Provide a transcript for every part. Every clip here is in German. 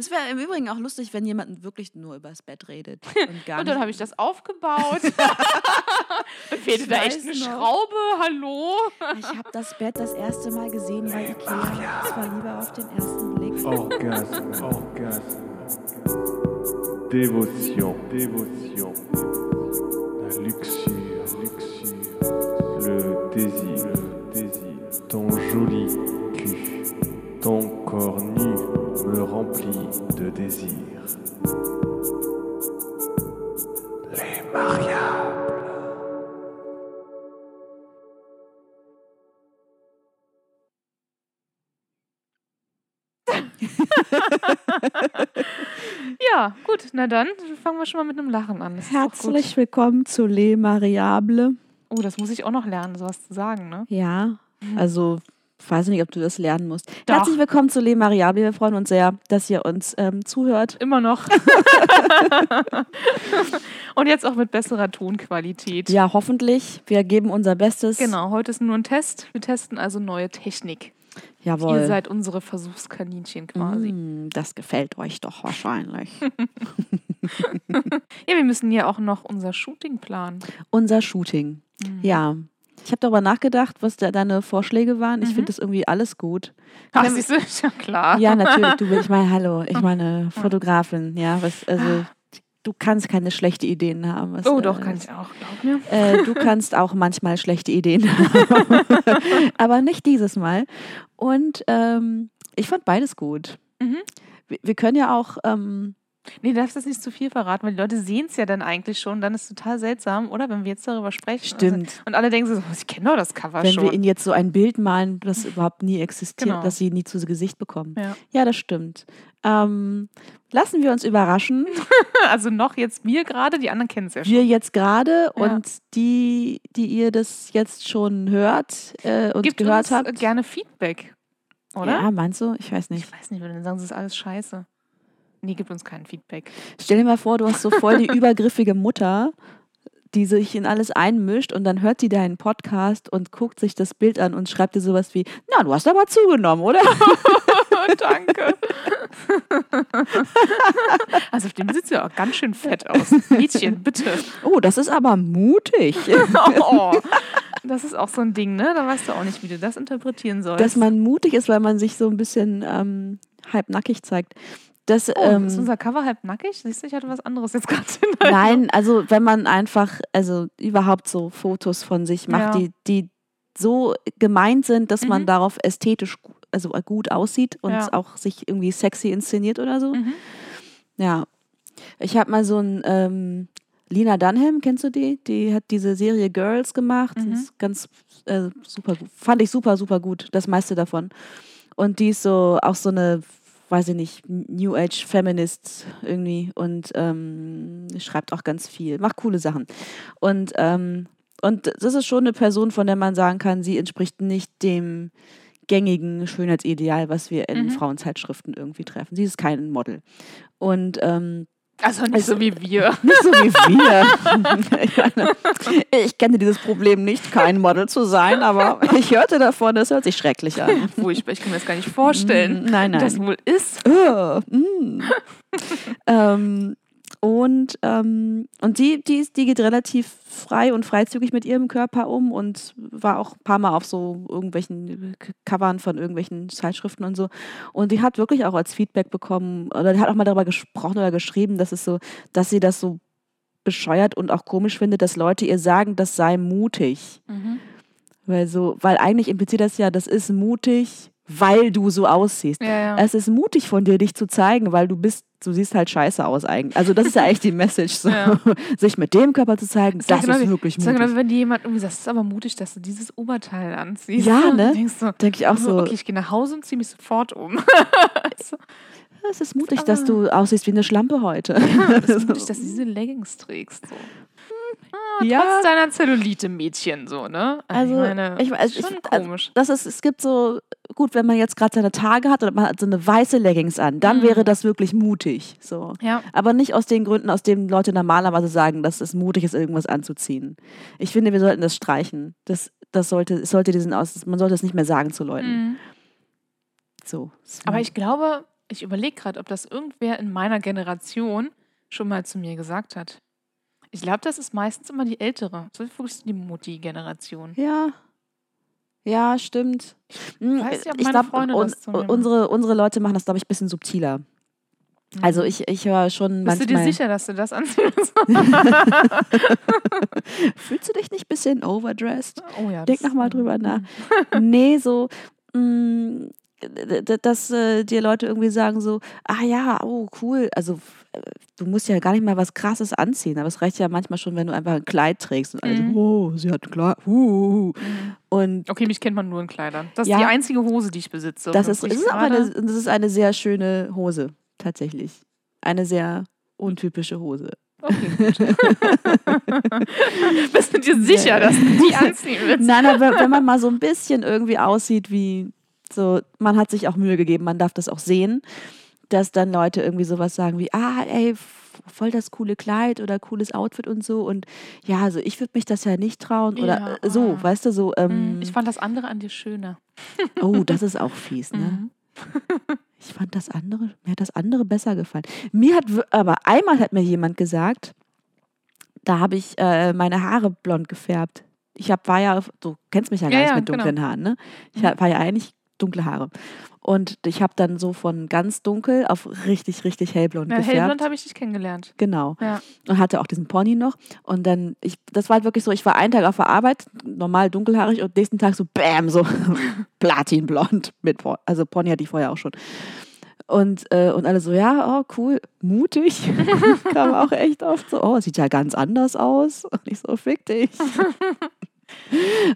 Es wäre im Übrigen auch lustig, wenn jemand wirklich nur übers Bett redet und gar Und dann habe ich das aufgebaut. Fehlte da echt eine noch. Schraube? Hallo? Ich habe das Bett das erste Mal gesehen bei Ikea. Es war lieber auf den ersten Blick. Orgasme, orgasme. Dévotion, dévotion. La luxure, luxure. Le désir, le désir. Ton joli me remplit de désir. Les mariables. Ja, gut, na dann fangen wir schon mal mit einem Lachen an. Herzlich willkommen zu Les Mariable. Oh, das muss ich auch noch lernen, sowas zu sagen, ne? Ja, also weiß nicht, ob du das lernen musst. Doch. Herzlich willkommen zu Les Mariable. Wir freuen uns sehr, dass ihr uns ähm, zuhört. Immer noch. Und jetzt auch mit besserer Tonqualität. Ja, hoffentlich. Wir geben unser Bestes. Genau, heute ist nur ein Test. Wir testen also neue Technik. Jawohl. Ihr seid unsere Versuchskaninchen quasi. Mm, das gefällt euch doch wahrscheinlich. Ja, wir müssen ja auch noch unser Shooting planen. Unser Shooting. Mhm. Ja. Ich habe darüber nachgedacht, was da deine Vorschläge waren. Ich Mhm. finde das irgendwie alles gut. Ach, Wenn- siehst du, ist ja klar. Ja, natürlich. Du, ich meine, hallo, ich meine Fotografin. Ja, was, also du kannst keine schlechte Ideen haben. Was, Oh, äh, doch, kann ich auch, glaub mir. Äh, du kannst auch manchmal schlechte Ideen haben, aber nicht dieses Mal. Und ähm, ich fand beides gut. Mhm. Wir, wir können ja auch, ähm, Nee, du darfst das nicht zu viel verraten, weil die Leute sehen es ja dann eigentlich schon. Dann ist es total seltsam, oder? Wenn wir jetzt darüber sprechen. Stimmt. Also, und alle denken so, ich kenne doch das Cover wenn schon. wir ihnen jetzt so ein Bild malen, das überhaupt nie existiert, Genau. das sie nie zu Gesicht bekommen. ja. Ja, das stimmt. Ähm, lassen wir uns überraschen. Also noch jetzt wir gerade, die anderen kennen es ja schon. Wir jetzt gerade Ja. und die, die ihr das jetzt schon hört äh, und Gibt gehört uns habt. gerne Feedback, oder? Ja, meinst du? Ich weiß nicht. Ich weiß nicht, wenn dann sagen sie, es ist alles scheiße. Nee, gibt uns kein Feedback. Stell dir mal vor, du hast so voll die übergriffige Mutter, die sich in alles einmischt und dann hört sie deinen Podcast und guckt sich das Bild an und schreibt dir sowas wie, na, du hast aber zugenommen, oder? Danke. also auf dem sieht sie ja auch ganz schön fett aus. Mädchen, bitte. Oh, das ist aber mutig. Oh, das ist auch so ein Ding, ne? Da weißt du auch nicht, wie du das interpretieren sollst. Dass man mutig ist, weil man sich so ein bisschen ähm, halbnackig zeigt. Das, oh, ähm, ist unser Cover halb nackig? Siehst du, ich hatte was anderes jetzt gerade Nein, also wenn man einfach, also überhaupt so Fotos von sich macht, Ja. die, die so gemeint sind, dass man Mhm. darauf ästhetisch also gut aussieht und Ja. auch sich irgendwie sexy inszeniert oder so. Mhm. Ja. Ich habe mal so ein ähm, Lina Dunham, kennst du die? Die hat diese Serie Girls gemacht. Mhm. Das ist ganz äh, super. Fand ich super, super gut, das meiste davon. Und die ist so auch so eine, weiß ich nicht, New Age Feminist irgendwie und ähm, schreibt auch ganz viel, macht coole Sachen. Und, ähm, und das ist schon eine Person, von der man sagen kann, sie entspricht nicht dem gängigen Schönheitsideal, was wir in Mhm. Frauenzeitschriften irgendwie treffen. Sie ist kein Model. Und ähm, Also nicht Also- so wie wir. nicht so wie wir. ich, kenne dieses Problem nicht, kein Model zu sein, aber ich hörte davon, das hört sich schrecklich an. Furchtbar, ich kann mir das gar nicht vorstellen. Mm, Nein, wie Das nein. wohl ist. Äh, mm. ähm, und ähm, und die, die, ist- die geht relativ frei und freizügig mit ihrem Körper um und war auch ein paar Mal auf so irgendwelchen K- Covern von irgendwelchen Zeitschriften und so. Und die hat wirklich auch als Feedback bekommen, oder die hat auch mal darüber gesprochen oder geschrieben, dass es so, dass sie das so bescheuert und auch komisch findet, dass Leute ihr sagen, das sei mutig. Mhm. Weil so, weil eigentlich impliziert das ja, das ist mutig, weil du so aussiehst. Ja, ja. Es ist mutig von dir, dich zu zeigen, weil du bist, du siehst halt scheiße aus eigentlich. Also das ist ja eigentlich die Message, so. Ja. sich mit dem Körper zu zeigen, das, ja genau ist wie- wirklich Das mutig. genau, wenn dir jemand irgendwie sagt, es ist aber mutig, dass du dieses Oberteil anziehst. Ja, ne? denkst so, Denke ich auch so, okay, ich gehe nach Hause und ziehe mich sofort um. es ist mutig, dass du aussiehst wie eine Schlampe heute. Es ist mutig, dass du diese Leggings trägst. So. Ah, Ja. Trotz deiner Zellulite, Mädchen, so, ne? Also, ich meine, ich, weiß- schon ich, also, komisch. das ist, es gibt so, gut, wenn man jetzt gerade seine Tage hat oder man hat so eine weiße Leggings an, dann Mhm. wäre das wirklich mutig. So. ja. Aber nicht aus den Gründen, aus denen Leute normalerweise sagen, dass es mutig ist, irgendwas anzuziehen. Ich finde, wir sollten das streichen. Das, das sollte, sollte diesen aus, man sollte es nicht mehr sagen zu Leuten. Mhm. So. Aber ich glaube, Ich überlege gerade, ob das irgendwer in meiner Generation schon mal zu mir gesagt hat. Ich glaube, das ist meistens immer die ältere. So wirklich die Mutti-Generation. Ja. Ja, stimmt. Hm, weiß nicht, ob ich glaube, Freunde un unsere, unsere Leute machen das, glaube ich, ein bisschen subtiler. Also Mhm. ich, ich höre schon Bist du manchmal. dir sicher, dass du das anziehst? Fühlst du dich nicht ein bisschen overdressed? Oh ja. Denk das- noch mal drüber nach. nee, so, mh, d- dass äh, dir Leute irgendwie sagen so, ah ja, oh cool, also äh, du musst ja gar nicht mal was Krasses anziehen, aber es reicht ja manchmal schon, wenn du einfach ein Kleid trägst und alle Mhm. so, oh, sie hat ein Kleid, uh. Mhm. und Okay, mich kennt man nur in Kleidern. Das ist Ja. die einzige Hose, die ich besitze. das ist, ist gerade- eine, das ist eine sehr schöne Hose, tatsächlich. Eine sehr untypische Hose. Okay, gut. Bist du dir sicher, dass du die anziehen willst? Nein, aber wenn man mal so ein bisschen irgendwie aussieht wie so, man hat sich auch Mühe gegeben, man darf das auch sehen, dass dann Leute irgendwie sowas sagen wie, ah, ey, voll das coole Kleid oder cooles Outfit und so und ja, also ich würde mich das ja nicht trauen oder Ja, äh, so, ah. weißt du, so, ähm, Mhm. Ich fand das andere an dir schöner. oh, das ist auch fies, ne? Mhm. Ich fand das andere, mir hat das andere besser gefallen. Mir hat, aber einmal hat mir jemand gesagt, da habe ich äh, meine Haare blond gefärbt. Ich hab, war ja, du kennst mich ja gar Ja, nicht ja, mit dunklen Haaren, ne? Ich hab, war ja eigentlich dunkle Haare. Und ich habe dann so von ganz dunkel auf richtig, richtig hellblond Ja, gefärbt. hellblond habe ich dich kennengelernt. Genau. Ja. Und hatte auch diesen Pony noch. Und dann, ich, das war halt wirklich so, ich war einen Tag auf der Arbeit, normal dunkelhaarig und nächsten Tag so bam, so platinblond mit Pony. Also Pony hatte ich vorher auch schon. Und, äh, und alle so, ja, oh, cool, mutig. Kam auch echt oft so, oh, sieht ja ganz anders aus. Und ich so, fick dich.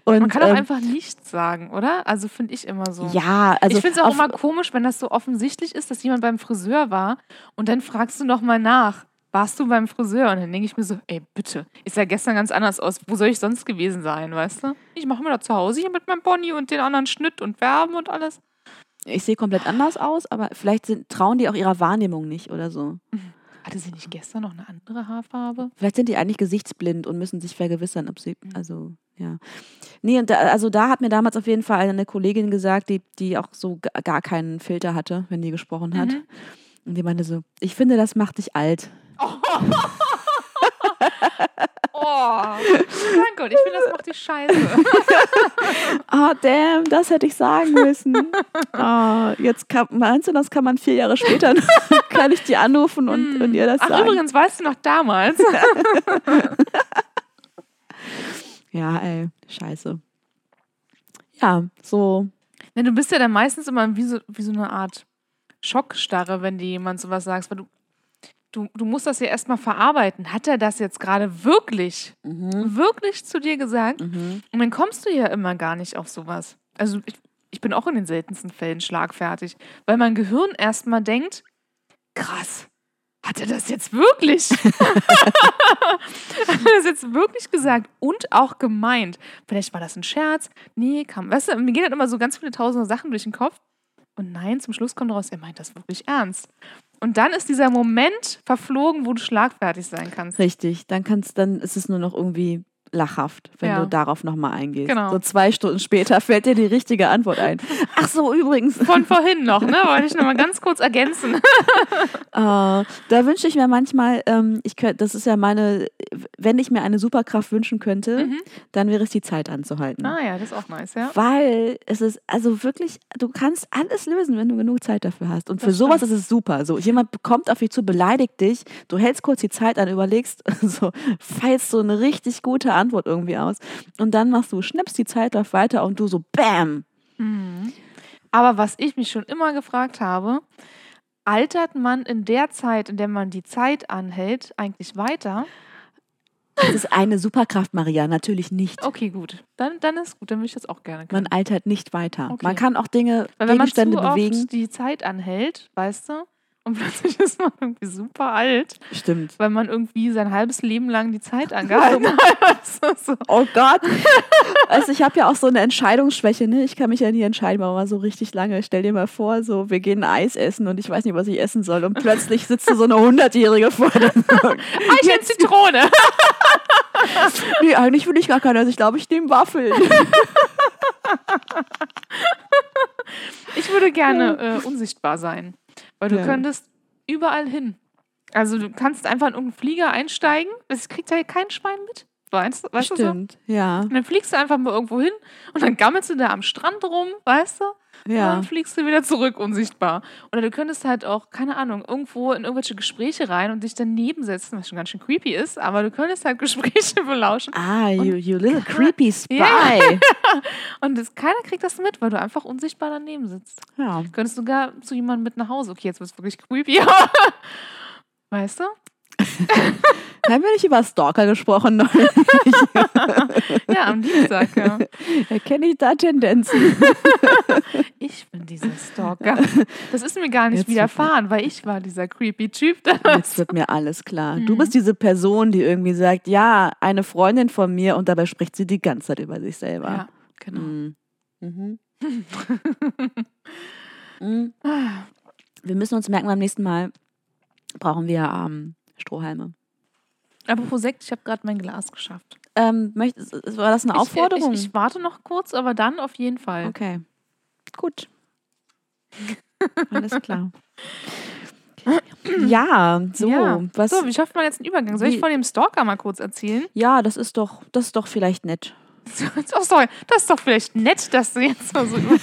Und, Man kann auch ähm, einfach nichts sagen, oder? Also finde ich immer so. Ja, also ich finde es auch immer komisch, wenn das so offensichtlich ist, dass jemand beim Friseur war und dann fragst du noch mal nach, warst du beim Friseur? Und dann denke ich mir so, ey, bitte, ist ja gestern ganz anders aus. Wo soll ich sonst gewesen sein, weißt du? Ich mache mir da zu Hause hier mit meinem Pony und den anderen Schnitt und Werben und alles. ich sehe komplett anders aus, aber vielleicht sind, trauen die auch ihrer Wahrnehmung nicht oder so. Hatte sie nicht gestern noch eine andere Haarfarbe? Vielleicht sind die eigentlich gesichtsblind und müssen sich vergewissern, ob sie, also, ja. Nee, und da, also da hat mir damals auf jeden Fall eine Kollegin gesagt, die, die auch so ga- gar keinen Filter hatte, wenn die gesprochen hat. Mhm. Und die meinte so, ich finde, das macht dich alt. Oh, danke. Und ich finde, das macht die Scheiße. Ah, damn, das hätte ich sagen müssen. Ah, jetzt kann, meinst du, das kann man vier Jahre später, kann ich die anrufen und, und ihr das Ach, sagen? übrigens, weißt du noch damals? Ja, ey, scheiße. Ja, so, Ne, du bist ja dann meistens immer wie so, wie so eine Art Schockstarre, wenn dir jemand sowas sagst, weil du, du, du musst das ja erstmal verarbeiten. Hat er das jetzt gerade wirklich, mhm, wirklich zu dir gesagt? mhm. Und dann kommst du ja immer gar nicht auf sowas. Also ich, ich bin auch in den seltensten Fällen schlagfertig, weil mein Gehirn erstmal denkt, krass, hat er das jetzt wirklich? hat er das jetzt wirklich gesagt und auch gemeint? Vielleicht war das ein Scherz. Nee, kam. Weißt du, mir gehen halt immer so ganz viele tausende Sachen durch den Kopf. Und nein, zum Schluss kommt raus, er meint das wirklich ernst. Und dann ist dieser Moment verflogen, wo du schlagfertig sein kannst. Richtig, dann kannst, dann ist es nur noch irgendwie lachhaft, wenn Ja. du darauf nochmal eingehst. Genau. So zwei Stunden später fällt dir die richtige Antwort ein. Ach so, übrigens, Von vorhin noch, ne? Wollte ich nochmal ganz kurz ergänzen. äh, da wünsche ich mir manchmal, ähm, ich könnt, das ist ja meine, wenn ich mir eine Superkraft wünschen könnte, Mhm. dann wäre es die Zeit anzuhalten. Ah ja, das ist auch nice, ja. Weil es ist, also wirklich, du kannst alles lösen, wenn du genug Zeit dafür hast. Und für Das sowas stimmt. ist es super. So, jemand kommt auf dich zu, beleidigt dich, du hältst kurz die Zeit an, überlegst, so, feilst so eine richtig gute Antwort irgendwie aus. Und dann machst du, schnippst die Zeit auf weiter und du so, bam. Mhm. Aber was ich mich schon immer gefragt habe, altert man in der Zeit, in der man die Zeit anhält, eigentlich weiter? Das ist eine Superkraft, Maria, natürlich nicht. Okay, gut. Dann, dann ist gut, dann will ich das auch gerne können. Man altert nicht weiter. Okay. Man kann auch Dinge, Weil wenn man zu Gegenstände bewegen. oft die Zeit anhält, weißt du, und plötzlich ist man irgendwie super alt, Stimmt. weil man irgendwie sein halbes Leben lang die Zeit angehalten hat. So. Oh Gott. Also ich habe ja auch so eine Entscheidungsschwäche, ne? Ich kann mich ja nie entscheiden, aber mal so richtig lange. Stell dir mal vor, so wir gehen Eis essen und ich weiß nicht, was ich essen soll und plötzlich sitzt so eine hundertjährige vor dir. Eichel Zitrone. nee, eigentlich will ich gar keine. Also ich glaube, ich nehme Waffeln. Ich würde gerne äh, unsichtbar sein. Weil du Ja. könntest überall hin. Also du kannst einfach in irgendeinen Flieger einsteigen, das kriegt ja kein Schwein mit. Weißt, du- weißt du so? Stimmt, ja. Und dann fliegst du einfach mal irgendwo hin und dann gammelst du da am Strand rum, weißt du? Und Ja. dann fliegst du wieder zurück, unsichtbar. Oder du könntest halt auch, keine Ahnung, irgendwo in irgendwelche Gespräche rein und dich daneben setzen, was schon ganz schön creepy ist, aber du könntest halt Gespräche belauschen. Ah, you, you little creepy spy. Ja. Ja. Und das, keiner kriegt das mit, weil du einfach unsichtbar daneben sitzt. Du könntest sogar zu jemandem mit nach Hause. Okay, jetzt wird es wirklich creepy. weißt du? Haben wir nicht über Stalker gesprochen neulich? Ja, am Dienstag, ja. Erkenne ich da Tendenzen? Ich bin dieser Stalker. Das ist mir gar nicht Jetzt widerfahren, weil ich war dieser creepy Typ. Jetzt wird mir alles klar. Du Mhm. bist diese Person, die irgendwie sagt, ja, eine Freundin von mir und dabei spricht sie die ganze Zeit über sich selber. Ja, genau. Mhm. Mhm. Mhm. Wir müssen uns merken, beim nächsten Mal brauchen wir ähm, Strohhalme. Apropos Sekt, ich habe gerade mein Glas geschafft. Ähm, möchtest, war das eine Aufforderung? Ich, ich, warte noch kurz, aber dann auf jeden Fall. okay. Gut. Alles klar. Ja, so, ja. was. so, wie schafft man jetzt einen Übergang? Soll ich von dem Stalker mal kurz erzählen? ja, das ist doch, das ist doch vielleicht nett. Oh, sorry, das ist doch vielleicht nett, dass du jetzt mal so über,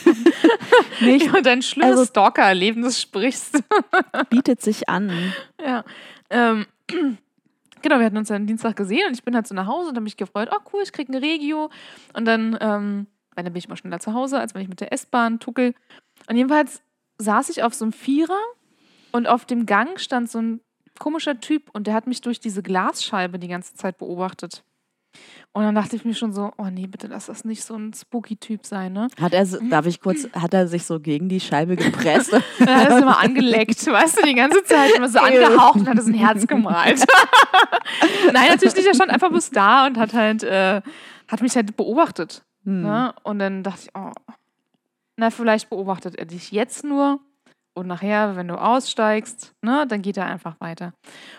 Nicht über dein schlimmes Also- Stalker-Erlebnis sprichst. bietet sich an. Ja. Ähm, genau, wir hatten uns am Dienstag gesehen und ich bin halt so nach Hause und habe mich gefreut, oh cool, ich krieg ein Regio. Und dann, ähm, weil dann bin ich mal schneller zu Hause, als wenn ich mit der S-Bahn tuckel. Und jedenfalls saß ich auf so einem Vierer und auf dem Gang stand so ein komischer Typ und der hat mich durch diese Glasscheibe die ganze Zeit beobachtet. Und dann dachte ich mir schon so, oh nee, bitte lass das nicht so ein spooky Typ sein, ne? Hat er, so- darf ich kurz, hat er sich so gegen die Scheibe gepresst? Dann hat er es immer angeleckt, weißt du, die ganze Zeit immer so angehaucht und hat es ein Herz gemalt. Nein, natürlich nicht, er stand einfach bloß da und hat halt, äh, hat mich halt beobachtet. Hm. Ne? Und dann dachte ich, oh, na, vielleicht beobachtet er dich jetzt nur und nachher, wenn du aussteigst, ne, dann geht er einfach weiter.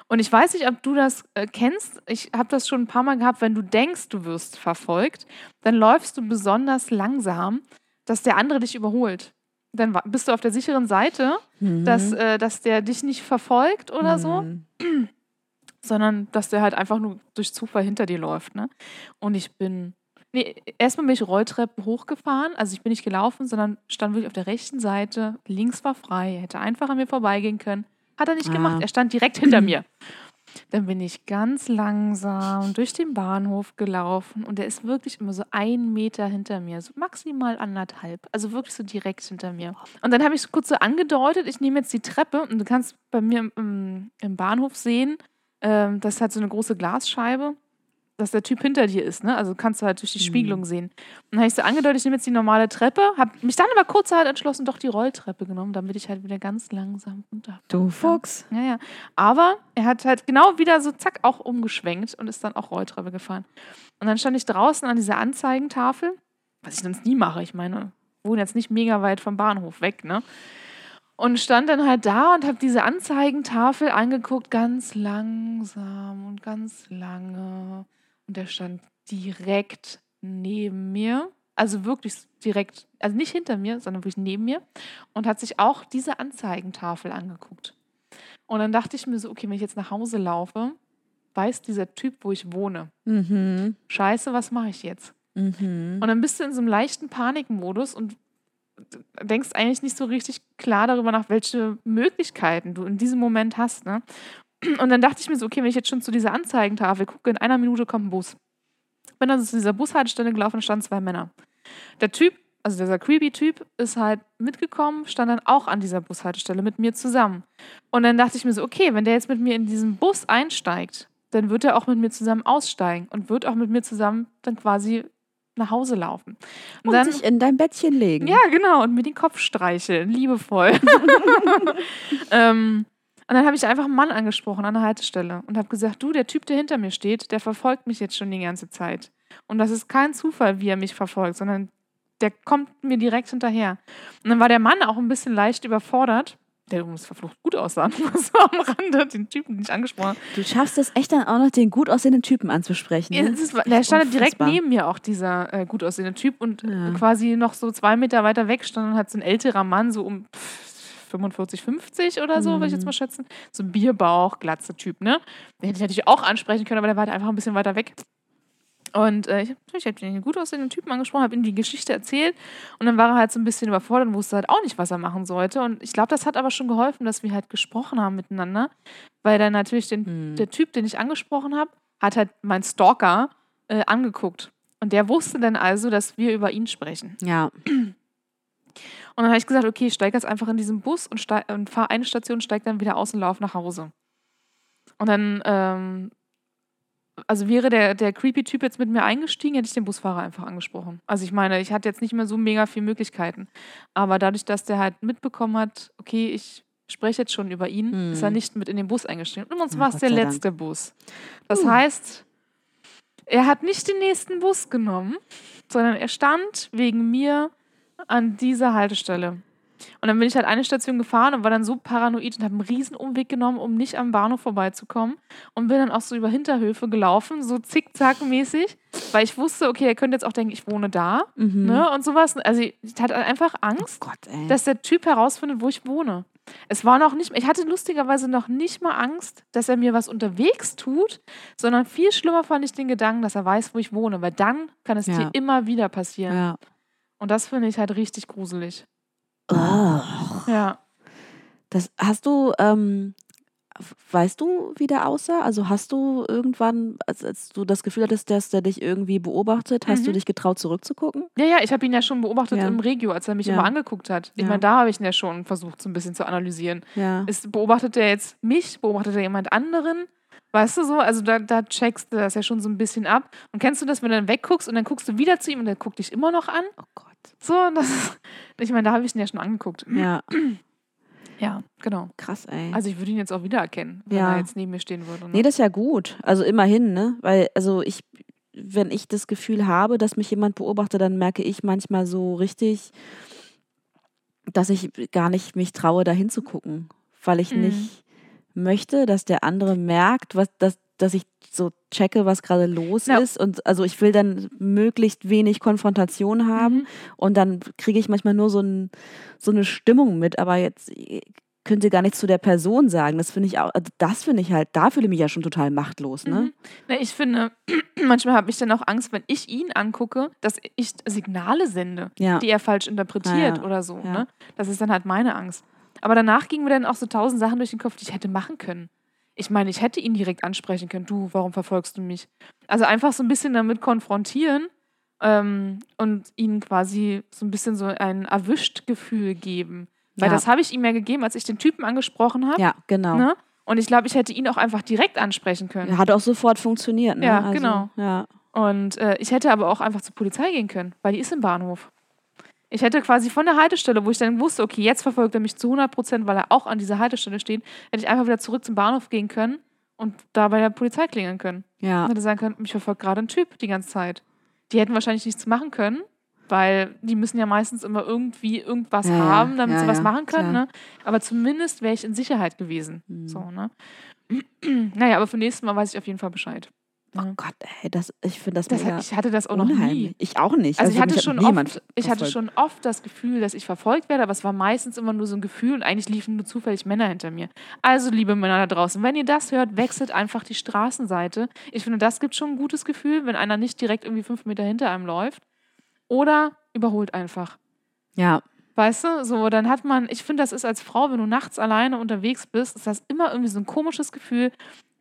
Und ich weiß nicht, ob du das äh, kennst. Ich habe das schon ein paar Mal gehabt, wenn du denkst, du wirst verfolgt, dann läufst du besonders langsam, dass der andere dich überholt. Dann bist du auf der sicheren Seite, Mhm. dass, äh, dass der dich nicht verfolgt oder so Mhm. sondern dass der halt einfach nur durch Zufall hinter dir läuft. Ne? Und ich bin, nee, erstmal bin ich Rolltreppen hochgefahren, also ich bin nicht gelaufen, sondern stand wirklich auf der rechten Seite, links war frei, er hätte einfach an mir vorbeigehen können. Hat er nicht Ah. gemacht, er stand direkt hinter mir. Dann bin ich ganz langsam durch den Bahnhof gelaufen und der ist wirklich immer so einen Meter hinter mir, so maximal anderthalb, also wirklich so direkt hinter mir. Und dann habe ich kurz so angedeutet, ich nehme jetzt die Treppe und du kannst bei mir im, im, im Bahnhof sehen, ähm, das ist halt so eine große Glasscheibe, dass der Typ hinter dir ist, ne? Also kannst du halt durch die Mhm. Spiegelung sehen. Und dann habe ich so angedeutet, ich nehme jetzt die normale Treppe, habe mich dann aber kurzerhand entschlossen, doch die Rolltreppe genommen, damit ich halt wieder ganz langsam runter. Du Fuchs. Ja, ja. Aber er hat halt genau wieder so zack auch umgeschwenkt und ist dann auch Rolltreppe gefahren. Und dann stand ich draußen an dieser Anzeigentafel, was ich sonst nie mache. Ich meine, wohne jetzt nicht mega weit vom Bahnhof weg, ne? Und stand dann halt da und habe diese Anzeigentafel angeguckt, ganz langsam und ganz lange. Und der stand direkt neben mir. Also wirklich direkt, also nicht hinter mir, sondern wirklich neben mir. Und hat sich auch diese Anzeigentafel angeguckt. Und dann dachte ich mir so, okay, wenn ich jetzt nach Hause laufe, weiß dieser Typ, wo ich wohne. Mhm. Scheiße, was mache ich jetzt? Mhm. Und dann bist du in so einem leichten Panikmodus und denkst eigentlich nicht so richtig klar darüber nach, welche Möglichkeiten du in diesem Moment hast. Ne? Und dann dachte ich mir so, okay, wenn ich jetzt schon zu dieser Anzeigentafel gucke, in einer Minute kommt ein Bus. Bin also zu dieser Bushaltestelle gelaufen und standen zwei Männer. Der Typ, also dieser creepy Typ, ist halt mitgekommen, stand dann auch an dieser Bushaltestelle mit mir zusammen. Und dann dachte ich mir so, okay, wenn der jetzt mit mir in diesen Bus einsteigt, dann wird er auch mit mir zusammen aussteigen und wird auch mit mir zusammen dann quasi nach Hause laufen. Und sich in dein Bettchen legen. ja, genau, und mir den Kopf streicheln, liebevoll. ähm, und dann habe ich einfach einen Mann angesprochen an der Haltestelle und habe gesagt, du, der Typ, der hinter mir steht, der verfolgt mich jetzt schon die ganze Zeit. Und das ist kein Zufall, wie er mich verfolgt, sondern der kommt mir direkt hinterher. Und dann war der Mann auch ein bisschen leicht überfordert, der übrigens verflucht gut aussah, nur so am Rande, den Typen, den ich angesprochen habe. Du schaffst es echt dann auch noch, den gut aussehenden Typen anzusprechen. Ne? ist, der stand direkt Unfassbar. neben mir auch, dieser äh, gut aussehende Typ. Und Ja. quasi noch so zwei Meter weiter weg stand und hat so ein älterer Mann, so um pff, 45, 50 oder so, würde ich jetzt Mhm. mal schätzen. So ein Bierbauch, glatze Typ, ne? Den hätte ich natürlich auch ansprechen können, aber der war halt einfach ein bisschen weiter weg. Und äh, ich, habe den gut aussehenden Typen angesprochen, habe ihm die Geschichte erzählt und dann war er halt so ein bisschen überfordert und wusste halt auch nicht, was er machen sollte. Und ich glaube, das hat aber schon geholfen, dass wir halt gesprochen haben miteinander, weil dann natürlich den, Hm. der Typ, den ich angesprochen habe, hat halt mein Stalker äh, angeguckt. Und der wusste dann also, dass wir über ihn sprechen. Ja. Und dann habe ich gesagt, okay, ich steige jetzt einfach in diesen Bus und, und fahre eine Station, steige dann wieder aus und laufe nach Hause. Und dann, ähm, also wäre der, der creepy Typ jetzt mit mir eingestiegen, hätte ich den Busfahrer einfach angesprochen. Also ich meine, ich hatte jetzt nicht mehr so mega viele Möglichkeiten. Aber dadurch, dass der halt mitbekommen hat, okay, ich spreche jetzt schon über ihn, Hm. ist er nicht mit in den Bus eingestiegen. Und uns Ja, war es der sei Dank. letzte Bus. Das Puh. heißt, er hat nicht den nächsten Bus genommen, sondern er stand wegen mir an dieser Haltestelle. Und dann bin ich halt eine Station gefahren und war dann so paranoid und habe einen riesen Umweg genommen, um nicht am Bahnhof vorbeizukommen. Und bin dann auch so über Hinterhöfe gelaufen, so zickzackmäßig, weil ich wusste, okay, er könnte jetzt auch denken, ich wohne da. Mhm. Ne? Und sowas. Also ich hatte einfach Angst, Gott, ey. dass der Typ herausfindet, wo ich wohne. Es war noch nicht, ich hatte lustigerweise noch nicht mal Angst, dass er mir was unterwegs tut, sondern viel schlimmer fand ich den Gedanken, dass er weiß, wo ich wohne, weil dann kann es Ja. dir immer wieder passieren. ja. Und das finde ich halt richtig gruselig. Oh. Ja. Das hast du, ähm, weißt du, wie der aussah? Also hast du irgendwann, als, als du das Gefühl hattest, dass der dich irgendwie beobachtet, hast du Mhm. dich getraut zurückzugucken? Ja, ja, ich habe ihn ja schon beobachtet Ja. im Regio, als er mich Ja. immer angeguckt hat. Ich Ja. meine, da habe ich ihn ja schon versucht, so ein bisschen zu analysieren. Ist, beobachtet er jetzt mich? Beobachtet er jemand anderen? Weißt du so? Also da, da checkst du das ja schon so ein bisschen ab. Und kennst du das, wenn du dann wegguckst und dann guckst du wieder zu ihm und der guckt dich immer noch an? Oh Gott. So, das ich meine, da habe ich ihn ja schon angeguckt. Ja, Ja, genau. krass, ey. Also ich würde ihn jetzt auch wiedererkennen, wenn Ja. er jetzt neben mir stehen würde. Ne? Nee, das ist ja gut. Also immerhin, ne? Weil, also ich, wenn ich das Gefühl habe, dass mich jemand beobachtet, dann merke ich manchmal so richtig, dass ich gar nicht mich traue, da hinzugucken. Weil ich Mhm. nicht möchte, dass der andere merkt, was, dass, dass ich so checke, was gerade los Ja. ist. Und also ich will dann möglichst wenig Konfrontation haben. Mhm. Und dann kriege ich manchmal nur so, ein, so eine Stimmung mit, aber jetzt äh, könnt ihr gar nichts zu der Person sagen. Das finde ich auch, also das finde ich halt, da fühle ich mich ja schon total machtlos, ne? Mhm. Na, ich finde, manchmal habe ich dann auch Angst, wenn ich ihn angucke, dass ich Signale sende, Ja. die er falsch interpretiert Ja, oder so. Ne? Das ist dann halt meine Angst. Aber danach gingen mir dann auch so tausend Sachen durch den Kopf, die ich hätte machen können. Ich meine, ich hätte ihn direkt ansprechen können. Du, warum verfolgst du mich? Also einfach so ein bisschen damit konfrontieren ähm, und ihnen quasi so ein bisschen so ein erwischt Gefühl geben. Weil Ja. das habe ich ihm ja gegeben, als ich den Typen angesprochen habe. Ja, genau. Ne? Und ich glaube, ich hätte ihn auch einfach direkt ansprechen können. Ja, Hat auch sofort funktioniert, ne? Ja, also, genau. Ja. Und äh, ich hätte aber auch einfach zur Polizei gehen können, weil die ist im Bahnhof. Ich hätte quasi von der Haltestelle, wo ich dann wusste, okay, jetzt verfolgt er mich zu 100 Prozent, weil er auch an dieser Haltestelle steht, hätte ich einfach wieder zurück zum Bahnhof gehen können und da bei der Polizei klingeln können. Ja. Und hätte sagen können, mich verfolgt gerade ein Typ die ganze Zeit. Die hätten wahrscheinlich nichts machen können, weil die müssen ja meistens immer irgendwie irgendwas Ja, haben, damit Ja, sie was ja, machen können. Ne? Aber zumindest wäre ich in Sicherheit gewesen. Mhm. So, ne? naja, aber für nächstes Mal weiß ich auf jeden Fall Bescheid. Oh Gott, ey, das, ich finde das, Das, mega ich hatte das auch noch unheimlich. nie. Ich auch nicht. Also, ich mich hatte, hat schon oft, ich hatte schon oft das Gefühl, dass ich verfolgt werde, aber es war meistens immer nur so ein Gefühl und eigentlich liefen nur zufällig Männer hinter mir. Also, liebe Männer da draußen, wenn ihr das hört, wechselt einfach die Straßenseite. Ich finde, das gibt schon ein gutes Gefühl, wenn einer nicht direkt irgendwie fünf Meter hinter einem läuft. Oder überholt einfach. Ja, Weißt du, so, dann hat man, ich finde, das ist als Frau, wenn du nachts alleine unterwegs bist, ist das immer irgendwie so ein komisches Gefühl.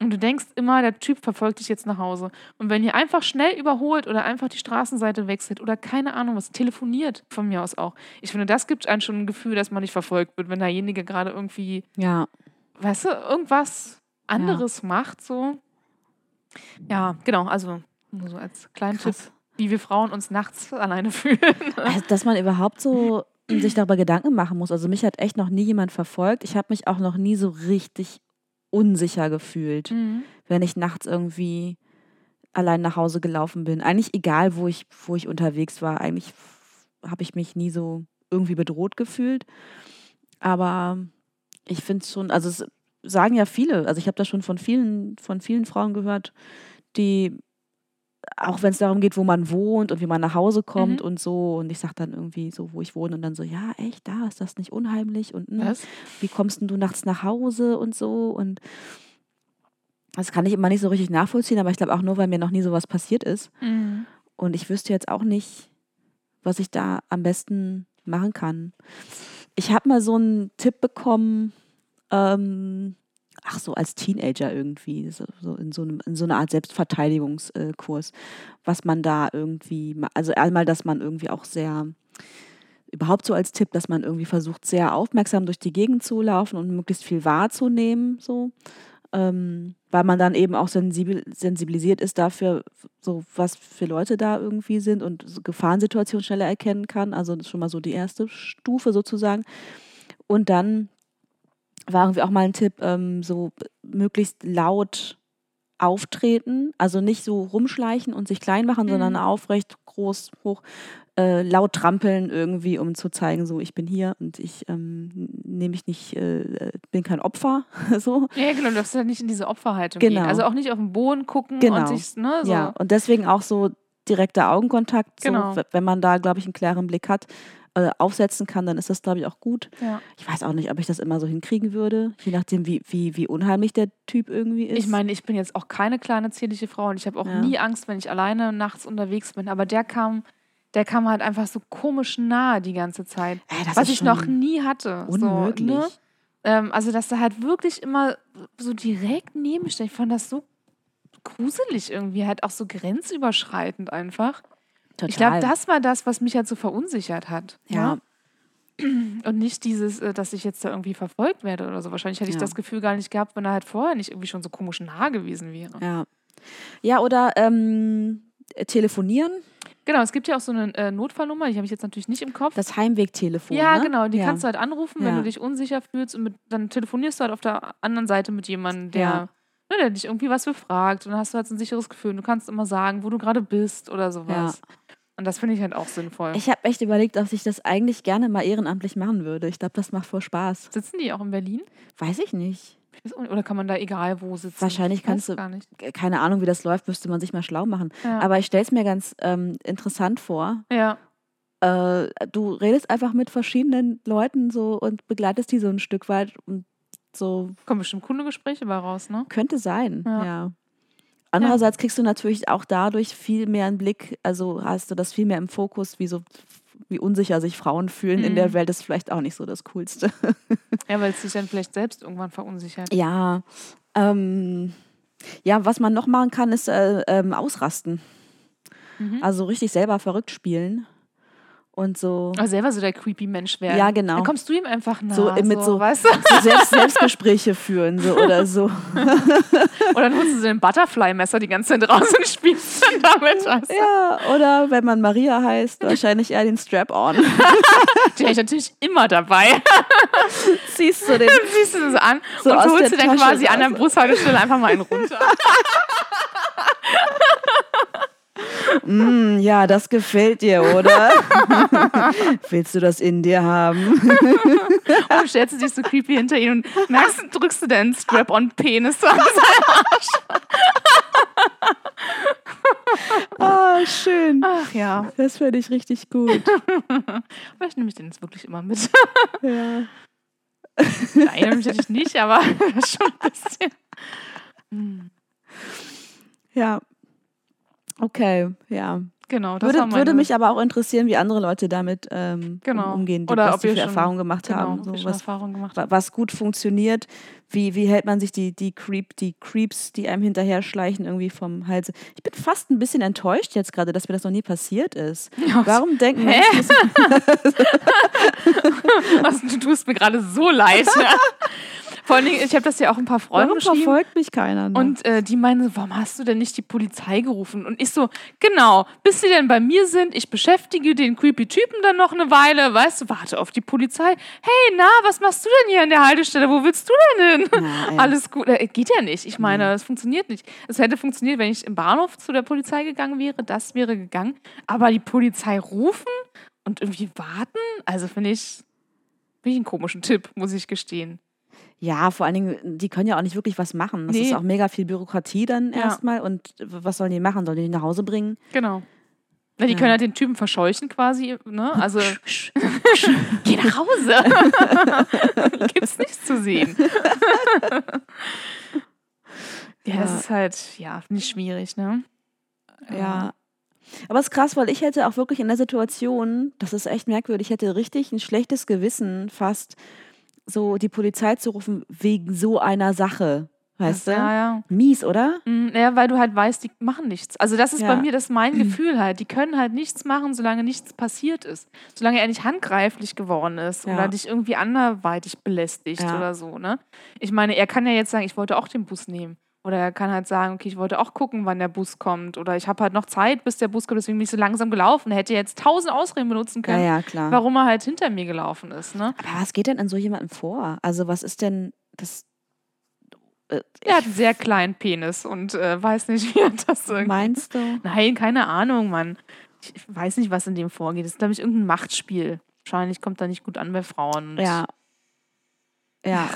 Und du denkst immer, der Typ verfolgt dich jetzt nach Hause. Und wenn ihr einfach schnell überholt oder einfach die Straßenseite wechselt oder keine Ahnung was, telefoniert von mir aus auch. Ich finde, das gibt einem schon ein Gefühl, dass man nicht verfolgt wird, wenn derjenige gerade irgendwie, ja. weißt du, irgendwas anderes macht, so. Ja, genau, also nur so als kleinen Tipp, Krass. wie wir Frauen uns nachts alleine fühlen. Also, dass man überhaupt so sich darüber Gedanken machen muss. Also mich hat echt noch nie jemand verfolgt. Ich habe mich auch noch nie so richtig unsicher gefühlt, Mhm. wenn ich nachts irgendwie allein nach Hause gelaufen bin. Eigentlich egal, wo ich, wo ich unterwegs war. Eigentlich habe ich mich nie so irgendwie bedroht gefühlt. Aber ich finde es schon, also es sagen ja viele, also ich habe das schon von vielen, von vielen Frauen gehört, die auch wenn es darum geht, wo man wohnt und wie man nach Hause kommt Mhm. und so. Und ich sage dann irgendwie so, wo ich wohne und dann so, ja, echt, da ist das nicht unheimlich und ne, wie kommst denn du nachts nach Hause und so. Und das kann ich immer nicht so richtig nachvollziehen, aber ich glaube auch nur, weil mir noch nie sowas passiert ist. Mhm. Und ich wüsste jetzt auch nicht, was ich da am besten machen kann. Ich habe mal so einen Tipp bekommen, ähm, ach so, als Teenager irgendwie, so, so in, so einem, in so einer Art Selbstverteidigungskurs, was man da irgendwie, also einmal, dass man irgendwie auch sehr, überhaupt so als Tipp, dass man irgendwie versucht, sehr aufmerksam durch die Gegend zu laufen und möglichst viel wahrzunehmen, so. Ähm, weil man dann eben auch sensibil, sensibilisiert ist dafür, so was für Leute da irgendwie sind und so Gefahrensituationen schneller erkennen kann. Also das ist schon mal so die erste Stufe sozusagen. Und dann war irgendwie auch mal ein Tipp, ähm, so möglichst laut auftreten, also nicht so rumschleichen und sich klein machen, sondern Mhm. aufrecht, groß, hoch, äh, laut trampeln irgendwie, um zu zeigen, so ich bin hier und ich ähm, nehme mich nicht, äh, bin kein Opfer, so. Ja, genau, du darfst ja nicht in diese Opferhaltung Genau. gehen. Also auch nicht auf den Boden gucken Genau. und sich, ne, so. Ja, und deswegen auch so direkter Augenkontakt. Genau. Wenn man da, glaube ich, einen klaren Blick hat, äh, aufsetzen kann, dann ist das, glaube ich, auch gut. ja. Ich weiß auch nicht, ob ich das immer so hinkriegen würde, je nachdem, wie, wie, wie unheimlich der Typ irgendwie ist. Ich meine, ich bin jetzt auch keine kleine zierliche Frau und ich habe auch Ja. nie Angst, wenn ich alleine nachts unterwegs bin. Aber der kam, der kam halt einfach so komisch nahe die ganze Zeit. Ey, was ich noch nie hatte. unmöglich. So, ne? ähm, also, dass er halt wirklich immer so direkt neben mir steht. Ich fand das so gruselig irgendwie, halt auch so grenzüberschreitend einfach. Total. Ich glaube, das war das, was mich halt so verunsichert hat. Ja. ne? Und nicht dieses, äh, dass ich jetzt da irgendwie verfolgt werde oder so. Wahrscheinlich hätte ich Ja. das Gefühl gar nicht gehabt, wenn er halt vorher nicht irgendwie schon so komisch nah gewesen wäre. Ja. Ja, oder ähm, äh, telefonieren, Genau, es gibt ja auch so eine äh, Notfallnummer, die habe ich jetzt natürlich nicht im Kopf. das Heimwegtelefon. ja, ne? genau, die ja. kannst du halt anrufen, wenn Ja. du dich unsicher fühlst und mit, dann telefonierst du halt auf der anderen Seite mit jemandem, der, Ja. ne, der dich irgendwie was befragt und dann hast du halt so ein sicheres Gefühl. Du kannst immer sagen, wo du gerade bist oder sowas. Und das finde ich halt auch sinnvoll. Ich habe echt überlegt, ob ich das eigentlich gerne mal ehrenamtlich machen würde. Ich glaube, das macht voll Spaß. Sitzen die auch in Berlin? Weiß ich nicht. Oder kann man da egal wo sitzen? Wahrscheinlich kannst du- gar nicht. Keine Ahnung, wie das läuft, müsste man sich mal schlau machen. Ja. Aber ich stelle es mir ganz ähm, interessant vor. ja. Äh, du redest einfach mit verschiedenen Leuten so und begleitest die so ein Stück weit und so Kommen bestimmt coole Gespräche bei raus, ne? könnte sein, Ja. ja. Andererseits kriegst du natürlich auch dadurch viel mehr einen Blick, also hast du das viel mehr im Fokus, wie so wie unsicher sich Frauen fühlen in der Mhm. Welt, ist vielleicht auch nicht so das Coolste. Ja, weil es sich dann vielleicht selbst irgendwann verunsichert. Ja, ähm, ja, was man noch machen kann, ist äh, ähm, ausrasten. Mhm. Also richtig selber verrückt spielen und so, Aber selber so der creepy Mensch werden. Ja, genau. Dann kommst du ihm einfach nah. So, mit so- weißt du? so Selbst, Selbstgespräche führen so, oder so. Oder dann holst du so ein Butterfly-Messer die ganze Zeit raus und spielst dann damit. Weißt du? Ja, oder wenn man Maria heißt, wahrscheinlich eher den Strap-on. Die habe ich natürlich immer dabei. Ziehst du den ziehst du das an So und holst dir dann Tasche quasi an der. Brusthaltestelle einfach mal einen runter. Mm, ja, das gefällt dir, oder? Willst du das in dir haben? Dann stellst du dich so creepy hinter ihn und merkst, drückst du deinen Strap-on-Penis an seinen Ah, schön. Ach ja, Das finde ich richtig gut. vielleicht nehme ich den jetzt wirklich immer mit. Ja. Nein, natürlich nicht, aber schon ein bisschen. Ja. Okay, ja. Genau, das Würde, würde mich aber auch interessieren, wie andere Leute damit ähm, Genau. um, umgehen, die, Oder was ob die für Erfahrungen gemacht genau, haben. So, was, Erfahrung gemacht was gut funktioniert. Wie, wie hält man sich die, die, Creep, die Creeps, die einem hinterher schleichen, irgendwie vom Hals? Ich bin fast ein bisschen enttäuscht jetzt gerade, dass mir das noch nie passiert ist. Ja, Warum denken Hä? Menschen, Was, du tust mir gerade so leid. Vor allen Dingen, ich habe das ja auch ein paar Freunden warum geschrieben. verfolgt mich keiner? Noch? Und äh, die meinen, so, warum hast du denn nicht die Polizei gerufen? Und ich so, genau, bis sie denn bei mir sind, ich beschäftige den creepy Typen dann noch eine Weile, weißt du, warte auf die Polizei. Hey, na, was machst du denn hier an der Haltestelle? Wo willst du denn hin? Ey. Alles gut. Äh, geht ja nicht. Ich meine, es funktioniert nicht. Es hätte funktioniert, wenn ich im Bahnhof zu der Polizei gegangen wäre. Das wäre gegangen. Aber die Polizei rufen und irgendwie warten, also finde ich, finde ich einen komischen Tipp, muss ich gestehen. Ja, vor allen Dingen, die können ja auch nicht wirklich was machen. Das Nee. ist auch mega viel Bürokratie dann Ja. erstmal. Und was sollen die machen? Sollen die die nach Hause bringen? Genau. Na, die Ja. können halt den Typen verscheuchen quasi, ne? Also, geh nach Hause. Gibt's nichts zu sehen. ja, das Ja. ist halt, ja, nicht schwierig, ne? Ja. Aber es ist krass, weil ich hätte auch wirklich in der Situation, das ist echt merkwürdig, ich hätte richtig ein schlechtes Gewissen, fast so die Polizei zu rufen wegen so einer Sache. Weißt du? Ja, ja. Mies, oder? Mm, Ja, weil du halt weißt, die machen nichts. Also das ist bei mir das mein Gefühl halt. Die können halt nichts machen, solange nichts passiert ist. Solange er nicht handgreiflich geworden ist oder dich irgendwie anderweitig belästigt oder so, ne? Ich meine, er kann ja jetzt sagen, ich wollte auch den Bus nehmen. Oder er kann halt sagen, okay, ich wollte auch gucken, wann der Bus kommt. Oder ich habe halt noch Zeit, bis der Bus kommt, deswegen bin ich so langsam gelaufen. Er hätte jetzt tausend Ausreden benutzen Ja, können, ja, klar. warum er halt hinter mir gelaufen ist, ne? Aber was geht denn an so jemandem vor? Also, was ist denn das? Äh, Er hat einen sehr kleinen Penis und äh, weiß nicht, wie er das irgendwie meinst du? Nein, keine Ahnung, Mann. Ich weiß nicht, was in dem vorgeht. Das ist, glaube ich, irgendein Machtspiel. Wahrscheinlich kommt da nicht gut an bei Frauen. Ja. Ja,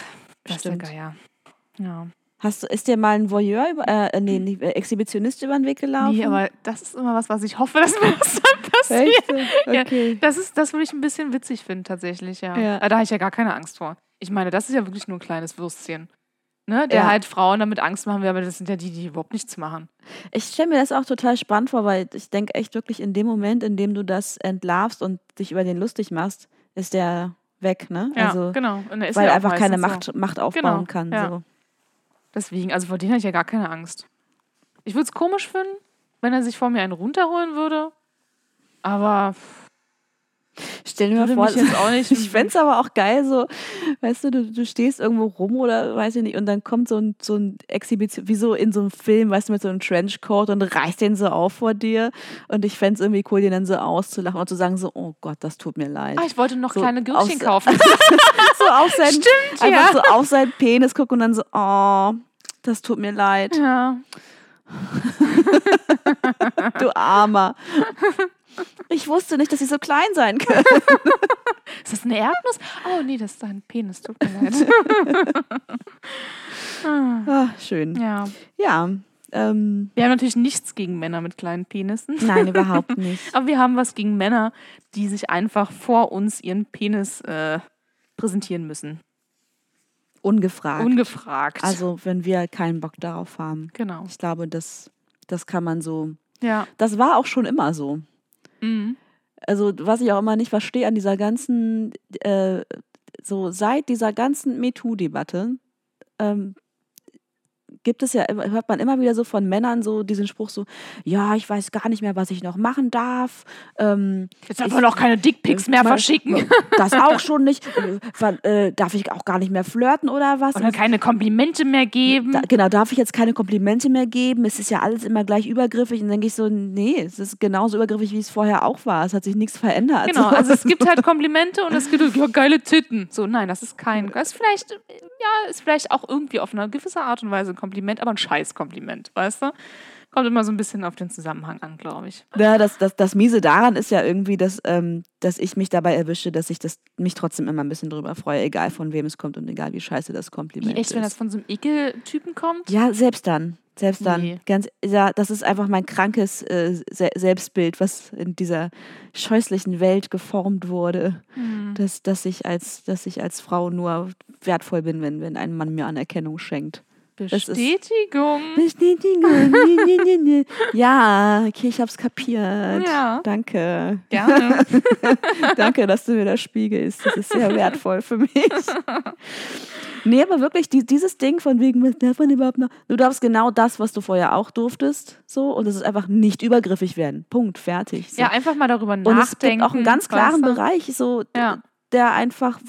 der stimmt. Geier. Ja. Hast du, ist dir mal ein Voyeur, über, äh, nee, nicht, äh, Exhibitionist über den Weg gelaufen? Nee, aber das ist immer was, was ich hoffe, dass mir das dann passiert. Echt? Ja. Okay. Das ist, das würde ich ein bisschen witzig finden, tatsächlich, ja. Ja. Äh, Da habe ich ja gar keine Angst vor. Ich meine, das ist ja wirklich nur ein kleines Würstchen. Ne? Der Ja. halt Frauen damit Angst machen will, aber das sind ja die, die überhaupt nichts machen. Ich stelle mir das auch total spannend vor, weil ich denke echt wirklich, in dem Moment, in dem du das entlarvst und dich über den lustig machst, ist der weg, ne? Ja, also, genau. Weil er einfach keine meistens so. Macht, Macht aufbauen Genau, kann. ja. So. Deswegen, also vor denen habe ich ja gar keine Angst. Ich würde es komisch finden, wenn er sich vor mir einen runterholen würde. Aber Stell dir mal vor, ich fände es aber auch geil, so, weißt du, du, du stehst irgendwo rum oder weiß ich nicht, und dann kommt so ein, so ein Exhibition, wie so in so einem Film, weißt du, mit so einem Trenchcoat und reißt den so auf vor dir. Und ich fände es irgendwie cool, den dann so auszulachen und zu sagen, so, oh Gott, das tut mir leid. ah, ich wollte noch So kleine Gürkchen aus- kaufen. so auf seinen, Stimmt, einfach ja. so auf seinen Penis gucken und dann so, oh, das tut mir leid, ja. du Armer. Ich wusste nicht, dass sie so klein sein können. Ist das eine Erdnuss? Oh nee, das ist dein Penis. Tut mir leid. Ah, schön. ja. Ja, ähm, Wir haben natürlich nichts gegen Männer mit kleinen Penissen. nein, überhaupt nicht. Aber wir haben was gegen Männer, die sich einfach vor uns ihren Penis äh, präsentieren müssen. Ungefragt. Ungefragt. Also, wenn wir keinen Bock darauf haben. genau. Ich glaube, das, das kann man so. Ja. Das war auch schon immer so. Mhm. Also, was ich auch immer nicht verstehe an dieser ganzen, äh, so seit dieser ganzen MeToo-Debatte, ähm, gibt es ja, hört man immer wieder so von Männern so diesen Spruch so, ja, ich weiß gar nicht mehr, was ich noch machen darf. Ähm, Jetzt darf man auch keine Dickpics mehr Mal- verschicken. Das auch schon nicht. Äh, äh, darf ich auch gar nicht mehr flirten oder was? Oder keine Komplimente mehr geben. Da, genau, darf ich jetzt keine Komplimente mehr geben? Es ist ja alles immer gleich übergriffig. Und dann denke ich so, nee, es ist genauso übergriffig, wie es vorher auch war. Es hat sich nichts verändert. Genau, also es gibt halt Komplimente und es gibt ja, geile Titten. So, nein, das ist kein, das ist vielleicht, ja, ist vielleicht auch irgendwie auf eine gewisse Art und Weise ein Kompliment, aber ein Scheißkompliment, weißt du? Kommt immer so ein bisschen auf den Zusammenhang an, glaube ich. Ja, das, das, das Miese daran ist ja irgendwie, dass, ähm, dass ich mich dabei erwische, dass ich das, mich trotzdem immer ein bisschen drüber freue, egal von wem es kommt und egal wie scheiße das Wie Kompliment echt, wenn das ist. von so einem Ekeltypen kommt? Ja, selbst dann. Selbst dann. Nee. Ganz, ja, das ist einfach mein krankes äh, Se Selbstbild, was in dieser scheußlichen Welt geformt wurde. Hm. dass, dass, ich als, dass ich als Frau nur wertvoll bin, wenn, wenn ein Mann mir Anerkennung schenkt. Ist- Bestätigung. Ja, okay, ich hab's kapiert. Ja. Danke. Gerne. Danke, dass du mir das spiegelst. Das ist sehr wertvoll für mich. Nee, aber wirklich, die, dieses Ding von wegen, was darf man überhaupt noch? Du darfst genau das, was du vorher auch durfst, so, und es ist einfach nicht übergriffig werden. Punkt, fertig. So. Ja, einfach mal darüber und es gibt nachdenken. auch einen ganz klaren? Bereich, so, Ja. Der einfach,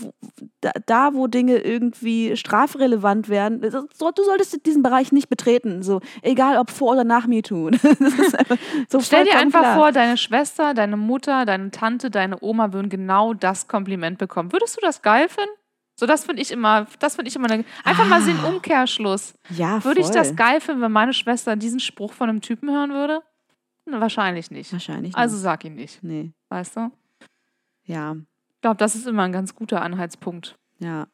da, wo Dinge irgendwie strafrelevant werden, du solltest diesen Bereich nicht betreten, so, egal ob vor oder nach MeToo. So Stell dir einfach klar. vor, deine Schwester, deine Mutter, deine Tante, deine Oma würden genau das Kompliment bekommen. Würdest du das geil finden? So, das finde ich immer, das finde ich immer eine, einfach mal so Ah. einen Umkehrschluss. Ja, Würde ich das geil finden, wenn meine Schwester diesen Spruch von einem Typen hören würde? Wahrscheinlich nicht. Wahrscheinlich. Also nicht. sag ihn nicht, Nee. weißt du? Ja, glaube, das ist immer ein ganz guter Anhaltspunkt. ja.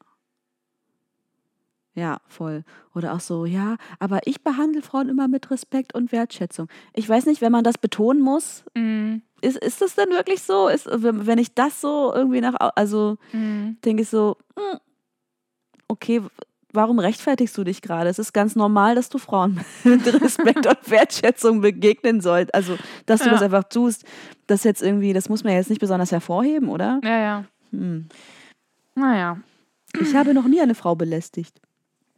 Ja, voll. Oder auch so, ja, aber ich behandle Frauen immer mit Respekt und Wertschätzung. Ich weiß nicht, wenn man das betonen muss, Mhm. ist, ist das denn wirklich so? Ist, wenn ich das so irgendwie nach, also Mhm. denke ich so, hm, okay, warum rechtfertigst du dich gerade? Es ist ganz normal, dass du Frauen mit Respekt und Wertschätzung begegnen sollst. Also, dass du Ja. das einfach tust, das jetzt irgendwie, das muss man jetzt nicht besonders hervorheben, oder? Ja, ja. Hm. Naja. Ich habe noch nie eine Frau belästigt.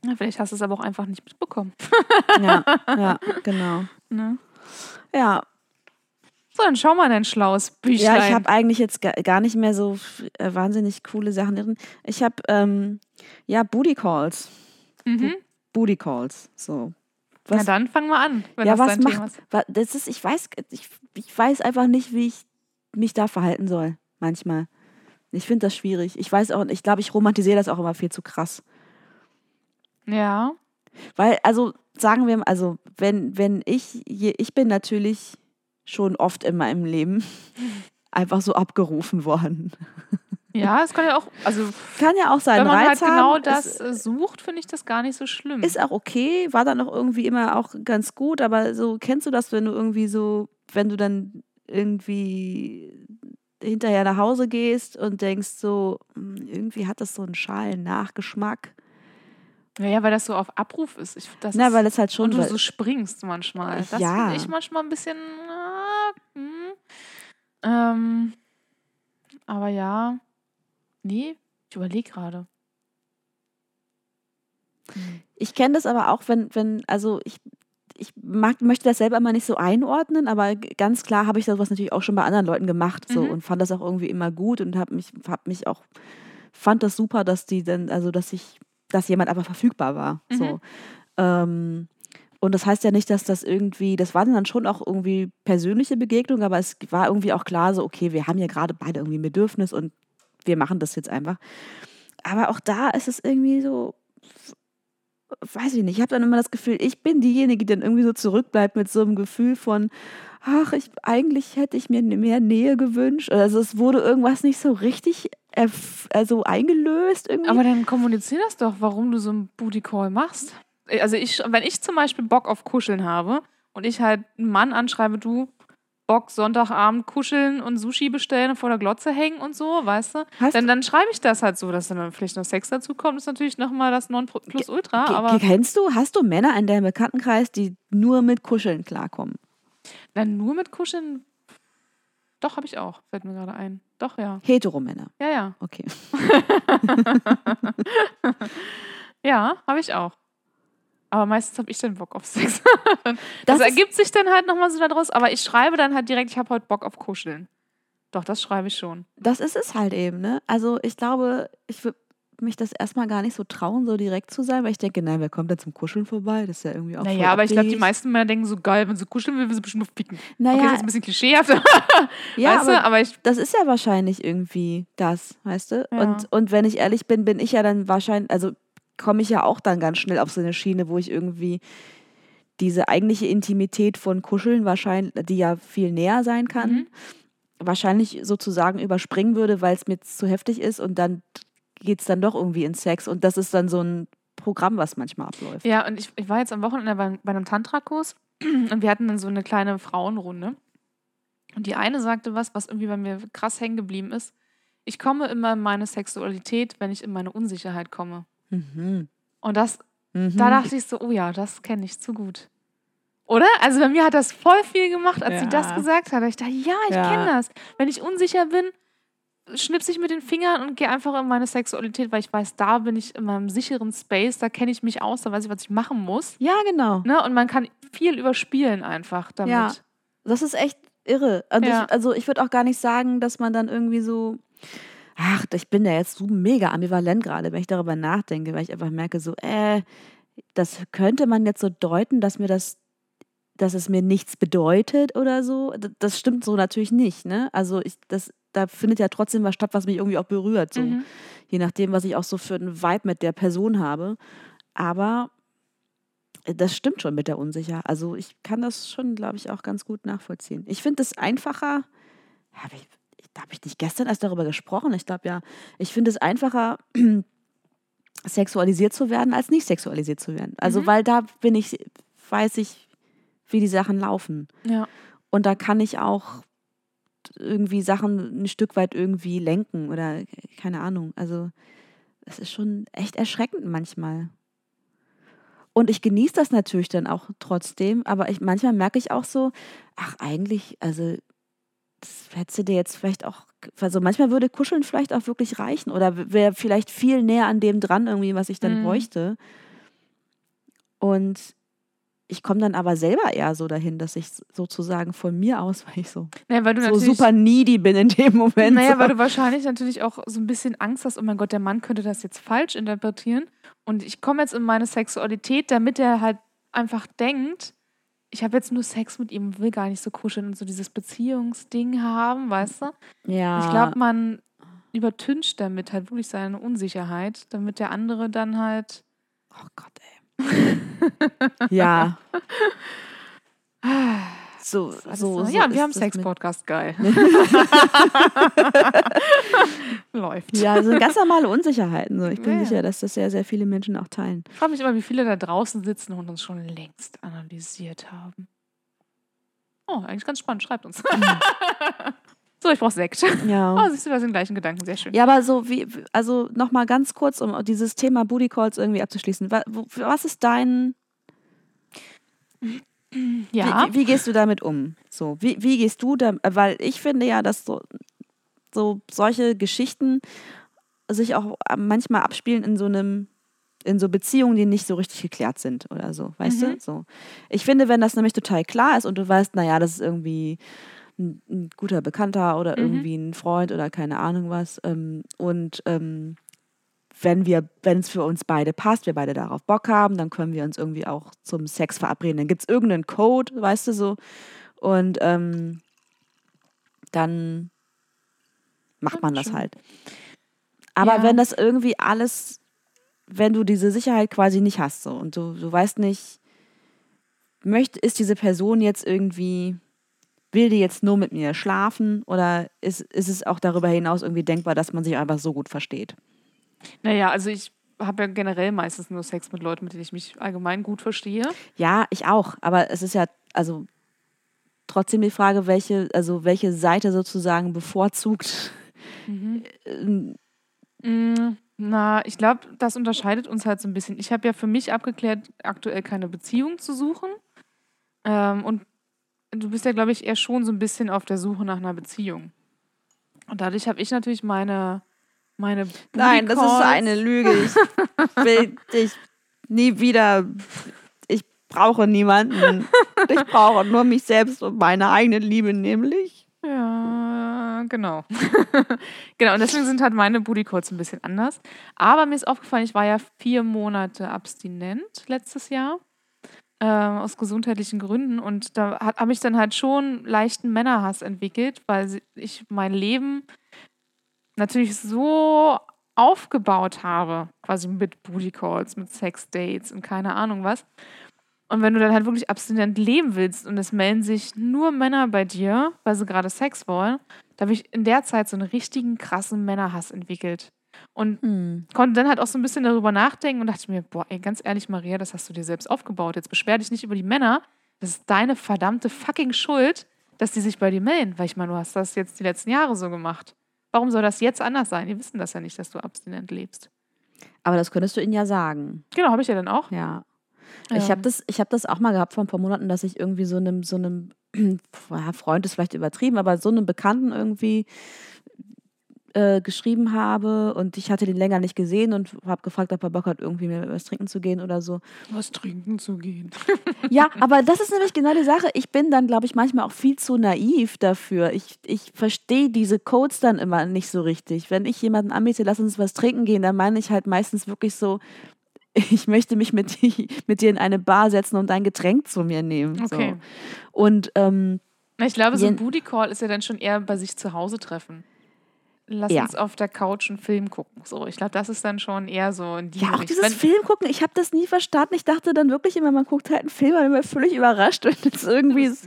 Ja, Vielleicht hast du es aber auch einfach nicht mitbekommen. Ja, ja, genau. Ne? Ja, So, dann schau mal in dein schlaues Büchlein. Ja, ich habe eigentlich jetzt ga- gar nicht mehr so äh, wahnsinnig coole Sachen drin. Ich habe, ähm, ja, Booty Calls. mhm. Booty Calls. So. Na Was, dann fang mal an, ja, was macht. ist. wa- Das ist, ich weiß, ich, ich weiß einfach nicht, wie ich mich da verhalten soll. Manchmal. Ich finde das schwierig. Ich weiß auch, ich glaube, ich romantisiere das auch immer viel zu krass. Ja. Weil, also, sagen wir mal, also, wenn, wenn ich, ich bin natürlich schon oft in meinem Leben einfach so abgerufen worden. Ja, es kann ja auch, also Kann ja auch sein. wenn man Reiz halt genau haben. das äh, sucht, finde ich das gar nicht so schlimm. ist auch okay, war dann auch irgendwie immer auch ganz gut, aber so kennst du das, wenn du irgendwie so, wenn du dann irgendwie hinterher nach Hause gehst und denkst so, "Hm, irgendwie hat das so einen schalen Nachgeschmack. ja, ja, weil das so auf Abruf ist. Ich, das Na, ist weil es halt schon und du so springst manchmal. Das Ja. finde ich manchmal ein bisschen. ah, hm. ähm, aber ja. Nee, ich überlege gerade. Ich kenne das aber auch, wenn, wenn, also ich, ich mag, möchte das selber immer nicht so einordnen, aber ganz klar habe ich sowas natürlich auch schon bei anderen Leuten gemacht so, Mhm. und fand das auch irgendwie immer gut und habe mich, hab mich auch, fand das super, dass die dann, also dass ich, dass jemand einfach verfügbar war. So. Mhm. Ähm, und das heißt ja nicht, dass das irgendwie, das waren dann schon auch irgendwie persönliche Begegnungen, aber es war irgendwie auch klar, so, okay, wir haben ja gerade beide irgendwie ein Bedürfnis und wir machen das jetzt einfach. Aber auch da ist es irgendwie so, weiß ich nicht, ich habe dann immer das Gefühl, ich bin diejenige, die dann irgendwie so zurückbleibt mit so einem Gefühl von, ach, ich, eigentlich hätte ich mir mehr Nähe gewünscht. Also es wurde irgendwas nicht so richtig also eingelöst irgendwie. Aber dann kommunizier das doch, warum du so einen Booty Call machst. Also ich, wenn ich zum Beispiel Bock auf Kuscheln habe und ich halt einen Mann anschreibe, du Bock Sonntagabend kuscheln und Sushi bestellen und vor der Glotze hängen und so, weißt du? Hast Dann, dann schreibe ich das halt so, dass dann vielleicht noch Sex dazu kommt, ist natürlich nochmal das Nonplusultra, aber Kennst du, hast du Männer in deinem Bekanntenkreis, die nur mit Kuscheln klarkommen? dann nur mit Kuscheln. Doch, habe ich auch, fällt mir gerade ein. Doch, ja. Heteromänner. Ja, ja. Okay. Ja, habe ich auch. Aber meistens habe ich dann Bock auf Sex. das Das ergibt sich dann halt nochmal so daraus. Aber ich schreibe dann halt direkt, ich habe heute Bock auf Kuscheln. Doch, das schreibe ich schon. Das ist es halt eben, ne? Also ich glaube, ich würde mich das erstmal gar nicht so trauen, so direkt zu sein, weil ich denke, nein, wer kommt denn zum Kuscheln vorbei? Das ist ja irgendwie auch Naja, aber ich glaube, die meisten Männer denken so geil, wenn sie kuscheln will, will sie bestimmt nur ficken. Naja, Okay, das ist ein bisschen klischeehaft. ja, weißt aber du? Aber ich. das ist ja wahrscheinlich irgendwie das, weißt du? Ja. Und, und wenn ich ehrlich bin, bin ich ja dann wahrscheinlich, also komme ich ja auch dann ganz schnell auf so eine Schiene, wo ich irgendwie diese eigentliche Intimität von Kuscheln wahrscheinlich, die ja viel näher sein kann, Mhm. wahrscheinlich sozusagen überspringen würde, weil es mir zu heftig ist und dann geht es dann doch irgendwie in Sex und das ist dann so ein Programm, was manchmal abläuft. Ja, und ich, ich war jetzt am Wochenende bei, bei einem Tantra-Kurs und wir hatten dann so eine kleine Frauenrunde. Und die eine sagte was, was irgendwie bei mir krass hängen geblieben ist. Ich komme immer in meine Sexualität, wenn ich in meine Unsicherheit komme. Mhm. Und das, Mhm. da dachte ich so, oh ja, das kenne ich zu gut. Oder? Also bei mir hat das voll viel gemacht, als sie das Ja. gesagt hat. Ich dachte, ja, ich Ja. kenne das. Wenn ich unsicher bin, schnipse ich mit den Fingern und gehe einfach in meine Sexualität, weil ich weiß, da bin ich in meinem sicheren Space, da kenne ich mich aus, da weiß ich, was ich machen muss. ja, genau. Ne? Und man kann viel überspielen einfach damit. Ja. Das ist echt irre. Ja. ich, also ich würde auch gar nicht sagen, dass man dann irgendwie so, ach, ich bin da jetzt so mega ambivalent gerade, wenn ich darüber nachdenke, weil ich einfach merke, so, äh, das könnte man jetzt so deuten, dass mir das, dass es mir nichts bedeutet oder so. Das stimmt so natürlich nicht, ne? Also ich, das, da findet ja trotzdem was statt, was mich irgendwie auch berührt, so. Mhm. Je nachdem, was ich auch so für einen Vibe mit der Person habe. Aber das stimmt schon mit der Unsicherheit. Also ich kann das schon, glaube ich, auch ganz gut nachvollziehen. Ich finde es einfacher, habe ich, habe ich nicht gestern erst darüber gesprochen? Ich glaube ja, ich finde es einfacher, sexualisiert zu werden, als nicht sexualisiert zu werden. Also, Mhm. weil da bin ich, weiß ich, wie die Sachen laufen. Ja. Und da kann ich auch irgendwie Sachen ein Stück weit irgendwie lenken oder keine Ahnung. Also es ist schon echt erschreckend manchmal. Und ich genieße das natürlich dann auch trotzdem, aber ich, manchmal merke ich auch so, ach eigentlich, also das hättest du dir jetzt vielleicht auch, also manchmal würde Kuscheln vielleicht auch wirklich reichen oder wäre vielleicht viel näher an dem dran irgendwie, was ich dann Mhm. bräuchte. Und ich komme dann aber selber eher so dahin, dass ich sozusagen von mir aus, weil ich so, Naja, weil so super needy bin in dem Moment. Naja, so. weil du wahrscheinlich natürlich auch so ein bisschen Angst hast, oh mein Gott, der Mann könnte das jetzt falsch interpretieren. Und ich komme jetzt in meine Sexualität, damit er halt einfach denkt, ich habe jetzt nur Sex mit ihm, will gar nicht so kuscheln und so dieses Beziehungsding haben, weißt du? ja. Ich glaube, man übertüncht damit halt wirklich seine Unsicherheit, damit der andere dann halt. oh Gott, ey. ja. So, so, so ja, wir haben Sex-Podcast, geil. Läuft. Ja, so ganz normale Unsicherheiten. So. Ich bin Ja, sicher, dass das sehr, sehr viele Menschen auch teilen. Ich frage mich immer, wie viele da draußen sitzen und uns schon längst analysiert haben. Oh, eigentlich ganz spannend. Schreibt uns. so, ich brauche Sekt. Ja. Oh, siehst du, wir sind gleichen Gedanken. Sehr schön. Ja, aber so wie, also nochmal ganz kurz, um dieses Thema Booty Calls irgendwie abzuschließen. Was ist dein, Ja. wie, wie gehst du damit um? So, wie, wie gehst du da, weil ich finde ja, dass so, so solche Geschichten sich auch manchmal abspielen in so einem, in so Beziehungen, die nicht so richtig geklärt sind oder so, weißt Mhm. du? So. Ich finde, wenn das nämlich total klar ist und du weißt, naja, das ist irgendwie ein, ein guter Bekannter oder Mhm. irgendwie ein Freund oder keine Ahnung was ähm, und ähm, wenn wir, wenn es für uns beide passt, wir beide darauf Bock haben, dann können wir uns irgendwie auch zum Sex verabreden. Dann gibt es irgendeinen Code, weißt du so. Und ähm, dann macht man das halt. Aber Ja. wenn das irgendwie alles, wenn du diese Sicherheit quasi nicht hast, so und du, du weißt nicht, möchte, ist diese Person jetzt irgendwie, will die jetzt nur mit mir schlafen oder ist, ist es auch darüber hinaus irgendwie denkbar, dass man sich einfach so gut versteht? Naja, also ich habe ja generell meistens nur Sex mit Leuten, mit denen ich mich allgemein gut verstehe. Ja, ich auch. Aber es ist ja, also trotzdem die Frage, welche, also welche Seite sozusagen bevorzugt. Ähm, Mm, Na, ich glaube, das unterscheidet uns halt so ein bisschen. Ich habe ja für mich abgeklärt, aktuell keine Beziehung zu suchen. Ähm, und du bist ja, glaube ich, eher schon so ein bisschen auf der Suche nach einer Beziehung. Und dadurch habe ich natürlich meine, meine Nein, das ist eine Lüge. Ich will dich nie wieder. Ich brauche niemanden. Ich brauche nur mich selbst und meine eigene Liebe, nämlich. Ja, genau. genau, und deswegen sind halt meine Booty Calls ein bisschen anders. Aber mir ist aufgefallen, ich war ja vier Monate abstinent letztes Jahr. ähm, aus gesundheitlichen Gründen. Und da habe ich dann halt schon leichten Männerhass entwickelt, weil ich mein Leben natürlich so aufgebaut habe, quasi mit Booty Calls, mit Sex Dates und keine Ahnung was. Und wenn du dann halt wirklich abstinent leben willst und es melden sich nur Männer bei dir, weil sie gerade Sex wollen, da habe ich in der Zeit so einen richtigen krassen Männerhass entwickelt. Und Hm. konnte dann halt auch so ein bisschen darüber nachdenken und dachte mir, boah, ey, ganz ehrlich, Maria, das hast du dir selbst aufgebaut. Jetzt beschwer dich nicht über die Männer. Das ist deine verdammte fucking Schuld, dass die sich bei dir melden. Weil ich meine, du hast das jetzt die letzten Jahre so gemacht. Warum soll das jetzt anders sein? Die wissen das ja nicht, dass du abstinent lebst. Aber das könntest du ihnen ja sagen. Genau, habe ich ja dann auch. Ja. Ich Ähm, habe das, ich hab das auch mal gehabt vor ein paar Monaten, dass ich irgendwie so einem, so einem ja, Freund ist vielleicht übertrieben, aber so einem Bekannten irgendwie äh, geschrieben habe und ich hatte den länger nicht gesehen und habe gefragt, ob er Bock hat, irgendwie mir was trinken zu gehen oder so. was trinken zu gehen. Ja, aber das ist nämlich genau die Sache. Ich bin dann, glaube ich, manchmal auch viel zu naiv dafür. Ich, ich verstehe diese Codes dann immer nicht so richtig. Wenn ich jemanden anbiete, lass uns was trinken gehen, dann meine ich halt meistens wirklich so, ich möchte mich mit, die, mit dir in eine Bar setzen und ein Getränk zu mir nehmen. Okay. So. Und ähm, Ich glaube, so ein Booty Call ist ja dann schon eher bei sich zu Hause treffen. Lass Ja. uns auf der Couch einen Film gucken. So, ich glaube, das ist dann schon eher so in die Ja, auch Richtung. dieses Wenn- Film gucken, ich habe das nie verstanden. Ich dachte dann wirklich immer, man guckt halt einen Film und immer völlig überrascht. Und es irgendwie so,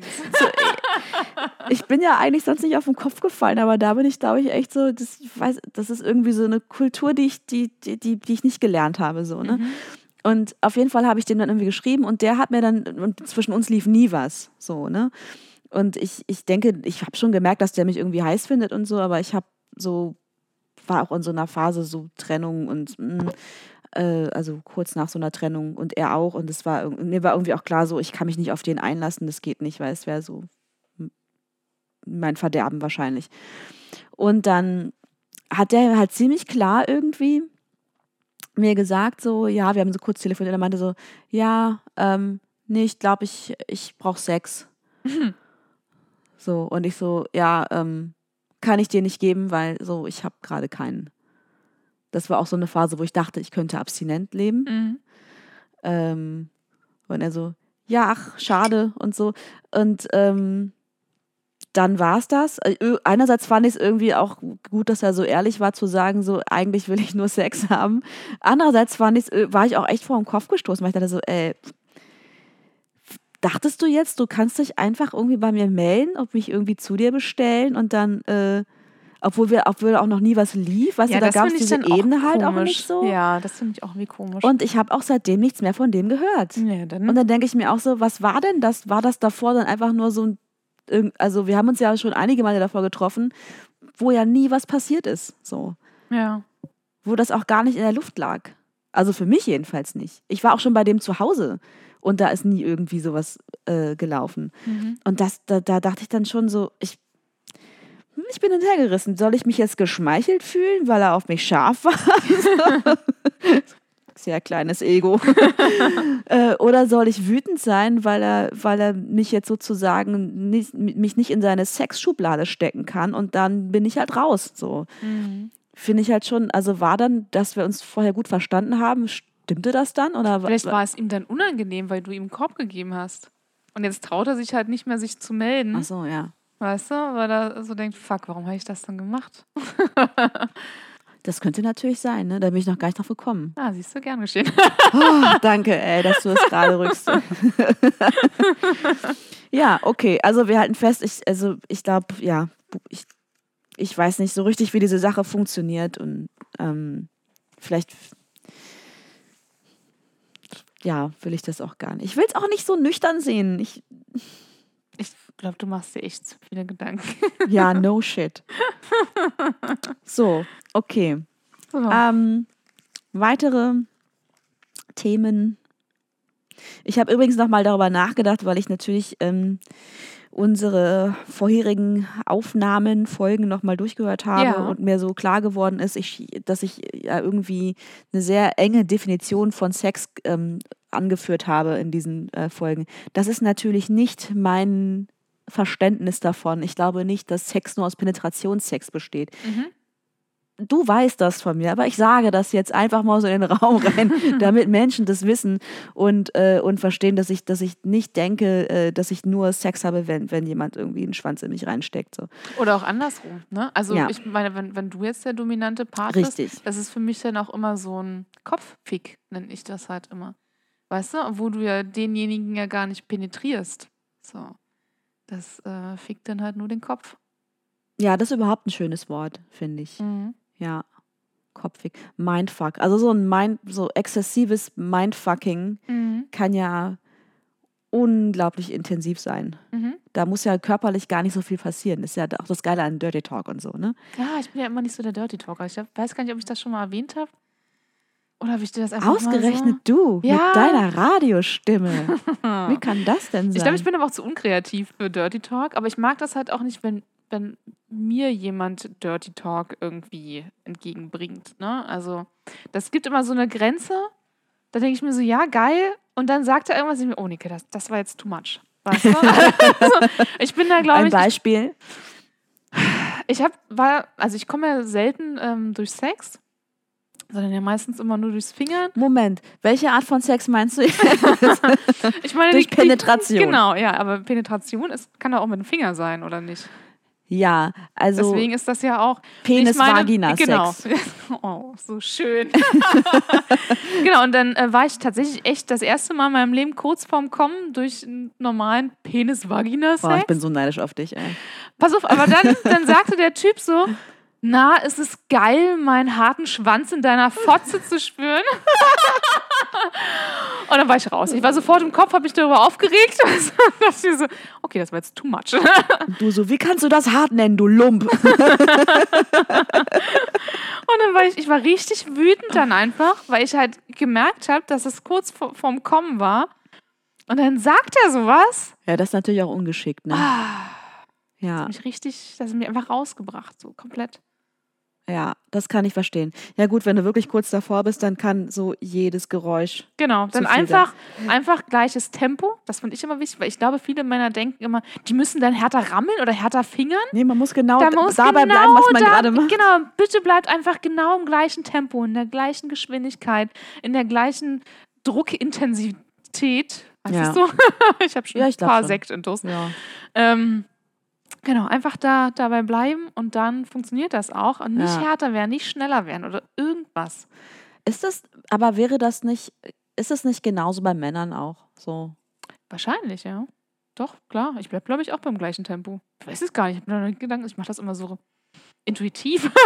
ich bin ja eigentlich sonst nicht auf den Kopf gefallen, aber da bin ich, glaube ich, echt so, das, ich weiß, das ist irgendwie so eine Kultur, die ich, die, die, die, die ich nicht gelernt habe. So, ne? Und auf jeden Fall habe ich dem dann irgendwie geschrieben und der hat mir dann, und zwischen uns lief nie was. So, ne? Und ich, ich denke, ich habe schon gemerkt, dass der mich irgendwie heiß findet und so, aber ich habe so, war auch in so einer Phase so Trennung und mh, äh, also kurz nach so einer Trennung und er auch. Und es war mir war irgendwie auch klar, so ich kann mich nicht auf den einlassen, das geht nicht, weil es wäre so mein Verderben wahrscheinlich. Und dann hat der halt ziemlich klar irgendwie mir gesagt, so, ja, wir haben so kurz telefoniert, er meinte so, ja, ähm, nee, ich glaube, ich, ich brauche Sex. So, und ich so, ja, ähm, kann ich dir nicht geben, weil so, ich habe gerade keinen. Das war auch so eine Phase, wo ich dachte, ich könnte abstinent leben. Mhm. Ähm, und er so, ja, ach, schade und so. Und ähm, dann war es das. Äh, Einerseits fand ich es irgendwie auch gut, dass er so ehrlich war zu sagen, so eigentlich will ich nur Sex haben. Andererseits fand ich's, ö- war ich auch echt vor den Kopf gestoßen, weil ich dachte so, ey, dachtest du jetzt, du kannst dich einfach irgendwie bei mir melden, ob mich irgendwie zu dir bestellen und dann, äh, obwohl wir, obwohl auch noch nie was lief, weißt du, da gab es diese Ebene halt auch nicht so. Ja, das finde ich auch irgendwie komisch. Und ich habe auch seitdem nichts mehr von dem gehört. ja, dann, Und dann denke ich mir auch so, was war denn das? War das davor dann einfach nur so ein, also wir haben uns ja schon einige Male davor getroffen, wo ja nie was passiert ist, so. ja. Wo das auch gar nicht in der Luft lag. Also für mich jedenfalls nicht. Ich war auch schon bei dem zu Hause und da ist nie irgendwie sowas äh, gelaufen. Mhm. Und das, da, da dachte ich dann schon so, ich, hm, ich bin hintergerissen. Soll ich mich jetzt geschmeichelt fühlen, weil er auf mich scharf war? Sehr kleines Ego. äh, oder soll ich wütend sein, weil er, weil er mich jetzt sozusagen nicht, mich nicht in seine Sexschublade stecken kann und dann bin ich halt raus. So. Mhm. Finde ich halt schon, also war dann, dass wir uns vorher gut verstanden haben, stimmte das dann? Oder Vielleicht war es ihm dann unangenehm, weil du ihm einen Korb gegeben hast. Und jetzt traut er sich halt nicht mehr, sich zu melden. Ach so, ja. Weißt du? Weil er so denkt, fuck, warum habe ich das dann gemacht? Das könnte natürlich sein, ne? Da bin ich noch gar nicht drauf gekommen. Ah, siehst du, gern geschehen. Oh, danke, ey, dass du es gerade rückst. ja, okay. Also wir halten fest, ich, also ich glaube, ja, ich, ich weiß nicht so richtig, wie diese Sache funktioniert und ähm, vielleicht ja, will ich das auch gar nicht. Ich will es auch nicht so nüchtern sehen. Ich, Ich glaube, du machst dir echt zu viele Gedanken. ja, no shit. So, okay. So. Ähm, weitere Themen. Ich habe übrigens noch mal darüber nachgedacht, weil ich natürlich ähm, unsere vorherigen Aufnahmen, Folgen noch mal durchgehört habe Ja. und mir so klar geworden ist, ich, dass ich ja irgendwie eine sehr enge Definition von Sex ähm, angeführt habe in diesen äh, Folgen. Das ist natürlich nicht mein Verständnis davon. Ich glaube nicht, dass Sex nur aus Penetrationssex besteht Mhm. Du weißt das von mir, aber ich sage das jetzt einfach mal so in den Raum rein, damit Menschen das wissen und, äh, und verstehen, dass ich, dass ich nicht denke, äh, dass ich nur Sex habe, wenn, wenn jemand irgendwie einen Schwanz in mich reinsteckt. So. Oder auch andersrum. Ne? Also Ja. ich meine, wenn, wenn du jetzt der dominante Part bist, das ist für mich dann auch immer so ein Kopffick, nenne ich das halt immer. Weißt du, wo du ja denjenigen ja gar nicht penetrierst. So. Das äh, fickt dann halt nur den Kopf. Ja, das ist überhaupt ein schönes Wort, finde ich. Mhm. Ja. Kopfig. Mindfuck. Also so ein Mind, so exzessives Mindfucking Mhm. kann ja unglaublich intensiv sein. Mhm. Da muss ja körperlich gar nicht so viel passieren. Das ist ja auch das Geile an Dirty Talk und so, ne? Ja, ich bin ja immer nicht so der Dirty Talker. Ich weiß gar nicht, ob ich das schon mal erwähnt habe. Oder habe ich dir das einfach Ausgerechnet du Ja. mit deiner Radiostimme. so? Wie kann das denn sein? Ich glaube, ich bin aber auch zu unkreativ für Dirty Talk, aber ich mag das halt auch nicht, wenn, wenn mir jemand Dirty Talk irgendwie entgegenbringt. Ne? Also, das gibt immer so eine Grenze, da denke ich mir so, ja, geil, und dann sagt er irgendwas, ich mir, oh, Nike, das, das war jetzt too much. Weißt du? also, ich bin da, glaube Ein ich, Beispiel. ich habe, war, also ich komme ja selten ähm, durch Sex, sondern ja meistens immer nur durchs Fingern. Moment, welche Art von Sex meinst du? Ich meine, Durch Penetration. Genau, ja, aber Penetration ist, kann doch auch mit dem Finger sein, oder nicht? Ja, also Deswegen ist das ja auch. Penis-Vagina-Sex. Genau. Oh, so schön. genau, und dann äh, war ich tatsächlich echt das erste Mal in meinem Leben kurz vorm Kommen durch einen normalen Boah, ich Penis-Vagina-Sex. bin so neidisch auf dich, ey. Pass auf, aber dann, dann sagte der Typ so, na, ist es geil, meinen harten Schwanz in deiner Fotze zu spüren? Und dann war ich raus. Ich war sofort im Kopf, habe mich darüber aufgeregt. So, okay, das war jetzt too much. Du so, wie kannst du das hart nennen, du Lump? Und dann war ich, ich war richtig wütend dann einfach, weil ich halt gemerkt habe, dass es kurz vor, vorm Kommen war. Und dann sagt er sowas. Ja, das ist natürlich auch ungeschickt, ne? Ah, Ja, mich richtig, das hat mich einfach rausgebracht, so komplett. ja, das kann ich verstehen. Ja gut, wenn du wirklich kurz davor bist, dann kann so jedes Geräusch. Genau, dann Zu viel einfach, einfach gleiches Tempo. Das finde ich immer wichtig, weil ich glaube, viele Männer denken immer, die müssen dann härter rammeln oder härter fingern. Nee, man muss genau Da muss dabei genau bleiben, was man da- gerade macht. Genau, bitte bleibt einfach genau im gleichen Tempo, in der gleichen Geschwindigkeit, in der gleichen Druckintensität. Weißt Ja. du ich habe schon Ja, ich ein paar schon. Sekt intus. Ja. Ähm, genau, einfach da dabei bleiben und dann funktioniert das auch. Und nicht Ja. härter werden, nicht schneller werden oder irgendwas. Ist das, aber wäre das nicht, ist es nicht genauso bei Männern auch so? Wahrscheinlich, ja. Doch, klar. Ich bleibe, glaube ich, auch beim gleichen Tempo. Ich weiß es gar nicht. Ich habe mir noch nicht Gedanken. Ich mache das immer so intuitiv.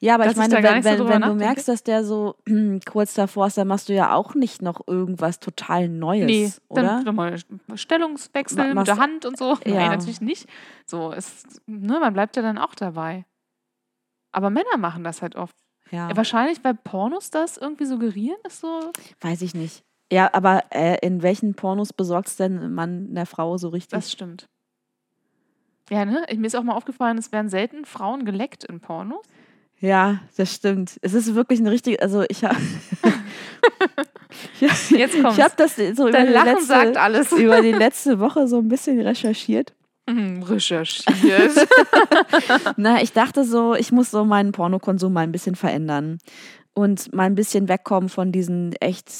Ja, aber ich meine, wenn, wenn, wenn du merkst, dass der so kurz davor ist, dann machst du ja auch nicht noch irgendwas total Neues, nee, oder? dann nochmal Stellungswechsel Ma- mit der Hand und so. Ja. Nein, natürlich nicht. So, es, ne, man bleibt ja dann auch dabei. Aber Männer machen das halt oft. ja, wahrscheinlich, weil Pornos das irgendwie suggerieren, ist so. weiß ich nicht. Ja, aber äh, in welchen Pornos besorgt denn ein Mann der Frau so richtig? Das stimmt. Ja, ne? Mir ist auch mal aufgefallen, es werden selten Frauen geleckt in Pornos. ja, das stimmt. Es ist wirklich ein richtig, also ich habe Jetzt kommt's. ich habe das so über die, letzte, über die letzte Woche so ein bisschen recherchiert. Mhm, Recherchiert. Na, ich dachte so, ich muss so meinen Pornokonsum mal ein bisschen verändern und mal ein bisschen wegkommen von diesen echt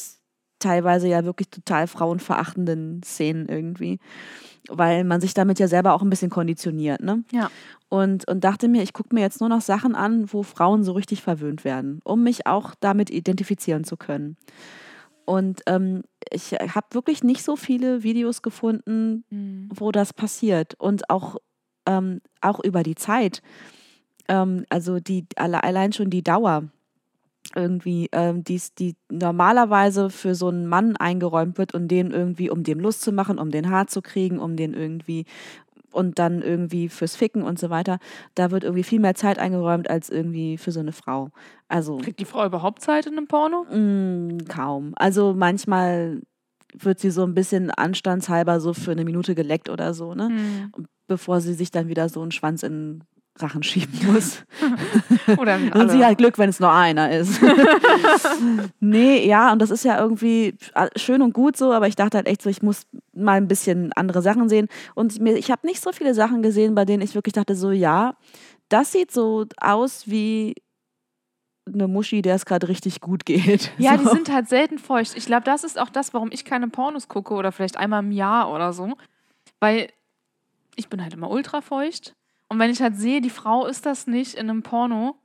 teilweise ja wirklich total frauenverachtenden Szenen irgendwie, weil man sich damit ja selber auch ein bisschen konditioniert, ne? Ja. Und, und dachte mir, ich gucke mir jetzt nur noch Sachen an, wo Frauen so richtig verwöhnt werden, um mich auch damit identifizieren zu können. Und ähm, ich habe wirklich nicht so viele Videos gefunden, Mhm. wo das passiert und auch, ähm, auch über die Zeit. Ähm, also die alle, allein schon die Dauer irgendwie, ähm, die's, die normalerweise für so einen Mann eingeräumt wird und den irgendwie, um dem Lust zu machen, um den hart zu kriegen, um den irgendwie und dann irgendwie fürs Ficken und so weiter, da wird irgendwie viel mehr Zeit eingeräumt als irgendwie für so eine Frau. Also Kriegt die Frau überhaupt Zeit in einem Porno? Mm, kaum. Also manchmal wird sie so ein bisschen anstandshalber so für eine Minute geleckt oder so, ne? Mhm. Bevor sie sich dann wieder so einen Schwanz in den Rachen schieben muss. Oder Und sie hat Glück, wenn es nur einer ist. nee, ja, und das ist ja irgendwie schön und gut so, aber ich dachte halt echt so, ich muss mal ein bisschen andere Sachen sehen. Und mir, ich habe nicht so viele Sachen gesehen, bei denen ich wirklich dachte, so, ja, das sieht so aus wie eine Muschi, der es gerade richtig gut geht. Ja, so. die sind halt selten feucht. Ich glaube, das ist auch das, warum ich keine Pornos gucke oder vielleicht einmal im Jahr oder so. Weil ich bin halt immer ultra feucht. Und wenn ich halt sehe, die Frau ist das nicht in einem Porno,